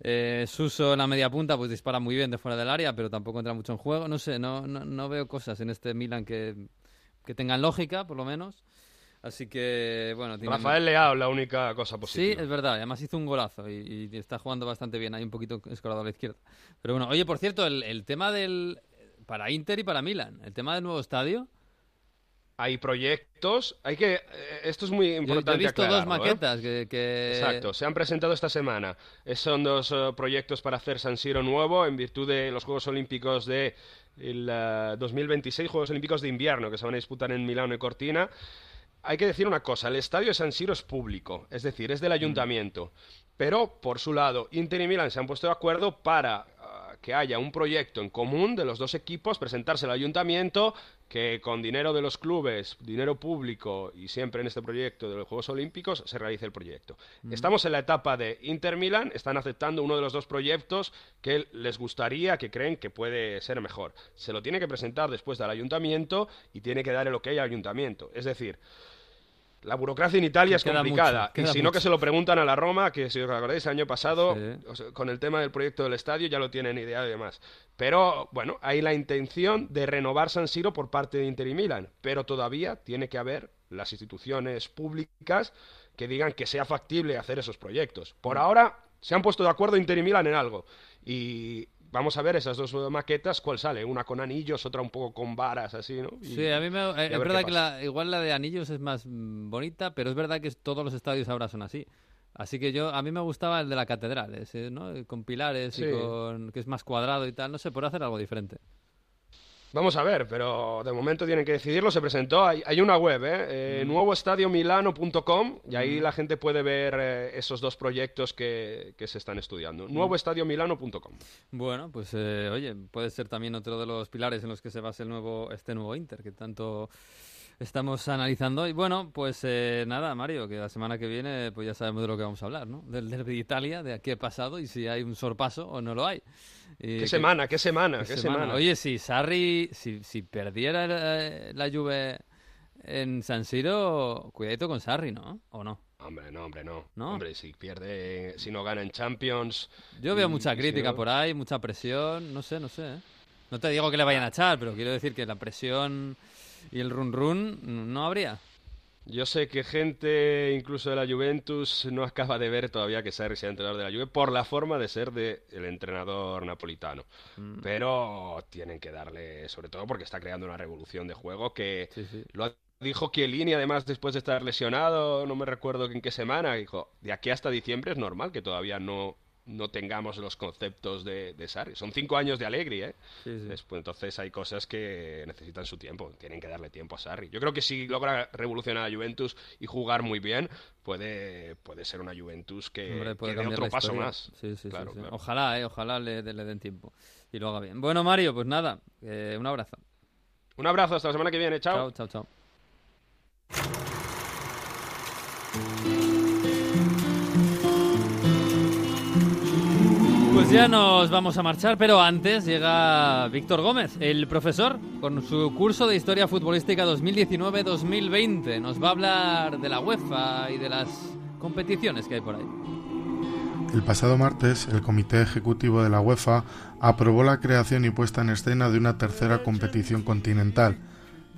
Eh, Suso en la media punta pues dispara muy bien de fuera del área, pero tampoco entra mucho en juego. No sé, no, no, no veo cosas en este Milan que, que tengan lógica, por lo menos. Así que, bueno... tiene- Rafael Leao, la única cosa Sí, positiva. es verdad. Además hizo un golazo y, y está jugando bastante bien. Hay un poquito escorado a la izquierda. Pero bueno, oye, por cierto, el, el tema del... Para Inter y para Milan, el tema del nuevo estadio. Hay proyectos, hay que... eh, esto es muy Yo, yo importante he visto dos ¿eh? maquetas que... que- Exacto, se han presentado esta semana. Son dos eh, proyectos para hacer San Siro nuevo en virtud de los Juegos Olímpicos de el, eh, 2026, Juegos Olímpicos de invierno que se van a disputar en Milano y Cortina. Hay que decir una cosa, el estadio de San Siro es público, es decir, es del ayuntamiento. Pero, por su lado, Inter y Milan se han puesto de acuerdo para ah, que haya un proyecto en común de los dos equipos, presentarse al ayuntamiento, que con dinero de los clubes, dinero público y siempre en este proyecto de los Juegos Olímpicos se realice el proyecto. Estamos en la etapa de Inter Milan, están aceptando uno de los dos proyectos que les gustaría, que creen que puede ser mejor. Se lo tiene que presentar después del ayuntamiento y tiene que dar el ok al ayuntamiento. Es decir, la burocracia en Italia es complicada. mucho, y si no, que se lo preguntan a la Roma, que si os acordáis, el año pasado, Sí. o sea, con el tema del proyecto del estadio, ya lo tienen idea y demás. Pero, bueno, hay la intención de renovar San Siro por parte de Inter y Milan. Pero todavía tiene que haber las instituciones públicas que digan que sea factible hacer esos proyectos. Por ahora, se han puesto de acuerdo Inter y Milan en algo. Y vamos a ver esas dos maquetas, cuál sale. Una con anillos, otra un poco con varas, así, ¿no? Y- Sí, a mí me, eh, a es ver verdad que la, igual la de Anillos es más mm, bonita, pero es verdad que todos los estadios ahora son así. Así que yo, a mí me gustaba el de la catedral, ese, ¿no? Con pilares Sí. y con, que es más cuadrado y tal. No sé, por hacer algo diferente. Vamos a ver, pero de momento tienen que decidirlo. Se presentó, hay, hay una web, ¿eh? Eh, nuevoestadiomilano.com y ahí la gente puede ver eh, esos dos proyectos que, que se están estudiando. Nuevoestadiomilano.com. Bueno, pues eh, oye, puede ser también otro de los pilares en los que se basa el nuevo, este nuevo Inter, que tanto estamos analizando. Y bueno, pues eh, nada, Mario, que la semana que viene pues ya sabemos de lo que vamos a hablar, ¿no? Del derbi de Italia, de qué ha pasado y si hay un sorpaso o no lo hay. Y ¿Qué que- semana? ¿Qué semana? qué ¿Qué semana. semana? Oye, si Sarri, si, si perdiera eh, la Juve en San Siro, cuidadito con Sarri, ¿no? ¿O no? Hombre, no, hombre, no. ¿No? Hombre, si pierde, si no gana en Champions. Yo veo mucha si crítica no- por ahí, mucha presión, no sé, no sé. ¿eh? No te digo que le vayan a echar, pero quiero decir que la presión y el run run no habría. Yo sé que gente, incluso de la Juventus, no acaba de ver todavía que Sarri sea entrenador de la Juve por la forma de ser del entrenador napolitano. Mm. Pero tienen que darle, sobre todo porque está creando una revolución de juego que Sí, sí. lo ha- dijo Chiellini además después de estar lesionado, no me recuerdo en qué semana, dijo, de aquí hasta diciembre es normal que todavía no, no tengamos los conceptos de, de Sarri. Son cinco años de Allegri, ¿eh? Sí, sí. Después, entonces hay cosas que necesitan su tiempo, tienen que darle tiempo a Sarri. Yo creo que si logra revolucionar a Juventus y jugar muy bien, puede, puede ser una Juventus que, Hombre, puede que dé otro paso más. Sí, Claro. Ojalá, eh, ojalá le, le den tiempo y lo haga bien. Bueno, Mario, pues nada, eh, un abrazo. Un abrazo, hasta la semana que viene, chao. Chao, chao, chao. Pues ya nos vamos a marchar, pero antes llega Víctor Gómez, el profesor, con su curso de Historia Futbolística 2019-2020. Nos va a hablar de la UEFA y de las competiciones que hay por ahí. El pasado martes, el Comité Ejecutivo de la UEFA aprobó la creación y puesta en escena de una tercera competición continental,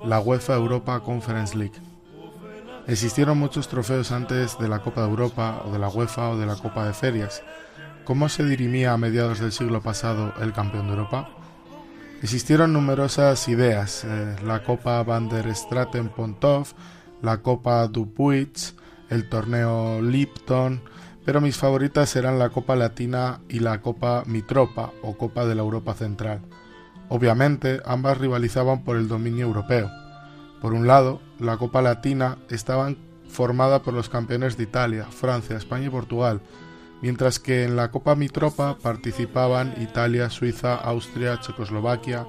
la UEFA Europa Conference League. Existieron muchos trofeos antes de la Copa de Europa o de la UEFA o de la Copa de Ferias. ¿Cómo se dirimía a mediados del siglo pasado el campeón de Europa? Existieron numerosas ideas, eh, la Copa Van der Straten Pontov, la Copa Dupuis, el torneo Lipton, pero mis favoritas eran la Copa Latina y la Copa Mitropa o Copa de la Europa Central. Obviamente, ambas rivalizaban por el dominio europeo. Por un lado, la Copa Latina estaba formada por los campeones de Italia, Francia, España y Portugal, mientras que en la Copa Mitropa participaban Italia, Suiza, Austria, Checoslovaquia,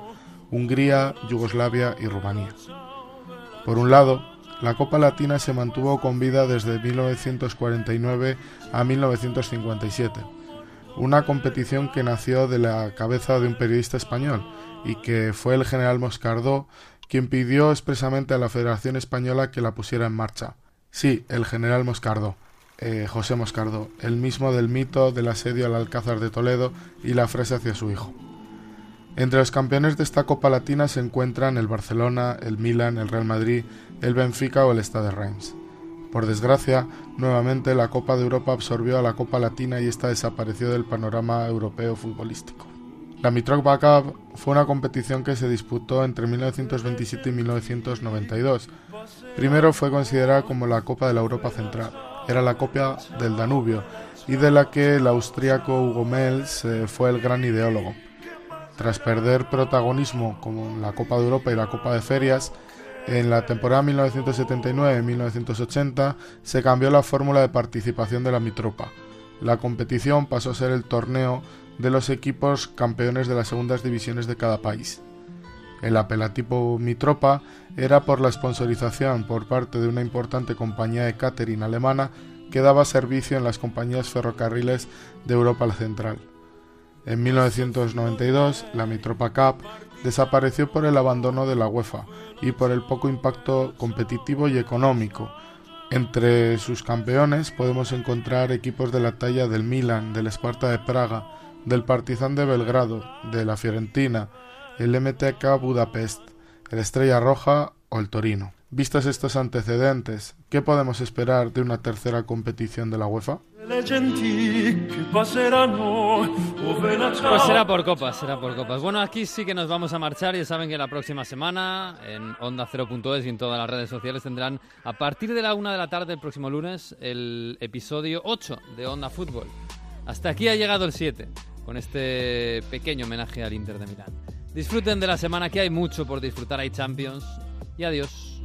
Hungría, Yugoslavia y Rumanía. Por un lado, la Copa Latina se mantuvo con vida desde 1949 a 1957, una competición que nació de la cabeza de un periodista español y que fue el general Moscardó quien pidió expresamente a la Federación Española que la pusiera en marcha. Sí, el general Moscardó, eh, José Moscardó, el mismo del mito del asedio al Alcázar de Toledo y la frase hacia su hijo. Entre los campeones de esta Copa Latina se encuentran el Barcelona, el Milan, el Real Madrid, el Benfica o el Stade Reims. Por desgracia, nuevamente la Copa de Europa absorbió a la Copa Latina y esta desapareció del panorama europeo futbolístico. La Mitropa Cup fue una competición que se disputó entre 1927 y 1992. Primero fue considerada como la Copa de la Europa Central. Era la Copa del Danubio y de la que el austríaco Hugo Mels fue el gran ideólogo. Tras perder protagonismo como en la Copa de Europa y la Copa de Ferias, en la temporada 1979-1980 se cambió la fórmula de participación de la Mitropa. La competición pasó a ser el torneo de los equipos campeones de las segundas divisiones de cada país. El apelativo Mitropa era por la sponsorización por parte de una importante compañía de catering alemana que daba servicio en las compañías ferrocarriles de Europa Central. En 1992, la Mitropa Cup desapareció por el abandono de la UEFA y por el poco impacto competitivo y económico. Entre sus campeones podemos encontrar equipos de la talla del Milan, del Sparta de Praga, del Partizan de Belgrado, de la Fiorentina, el MTK Budapest, el Estrella Roja o el Torino. Vistos estos antecedentes, ¿qué podemos esperar de una tercera competición de la UEFA? Pues será por copas, será por copas. Bueno, aquí sí que nos vamos a marchar. Ya saben que la próxima semana en Onda 0.es y en todas las redes sociales tendrán a partir de la una de la tarde el próximo lunes el episodio 8 de Onda Fútbol. Hasta aquí ha llegado el 7 con este pequeño homenaje al Inter de Milán. Disfruten de la semana que hay mucho por disfrutar, hay Champions. Y adiós.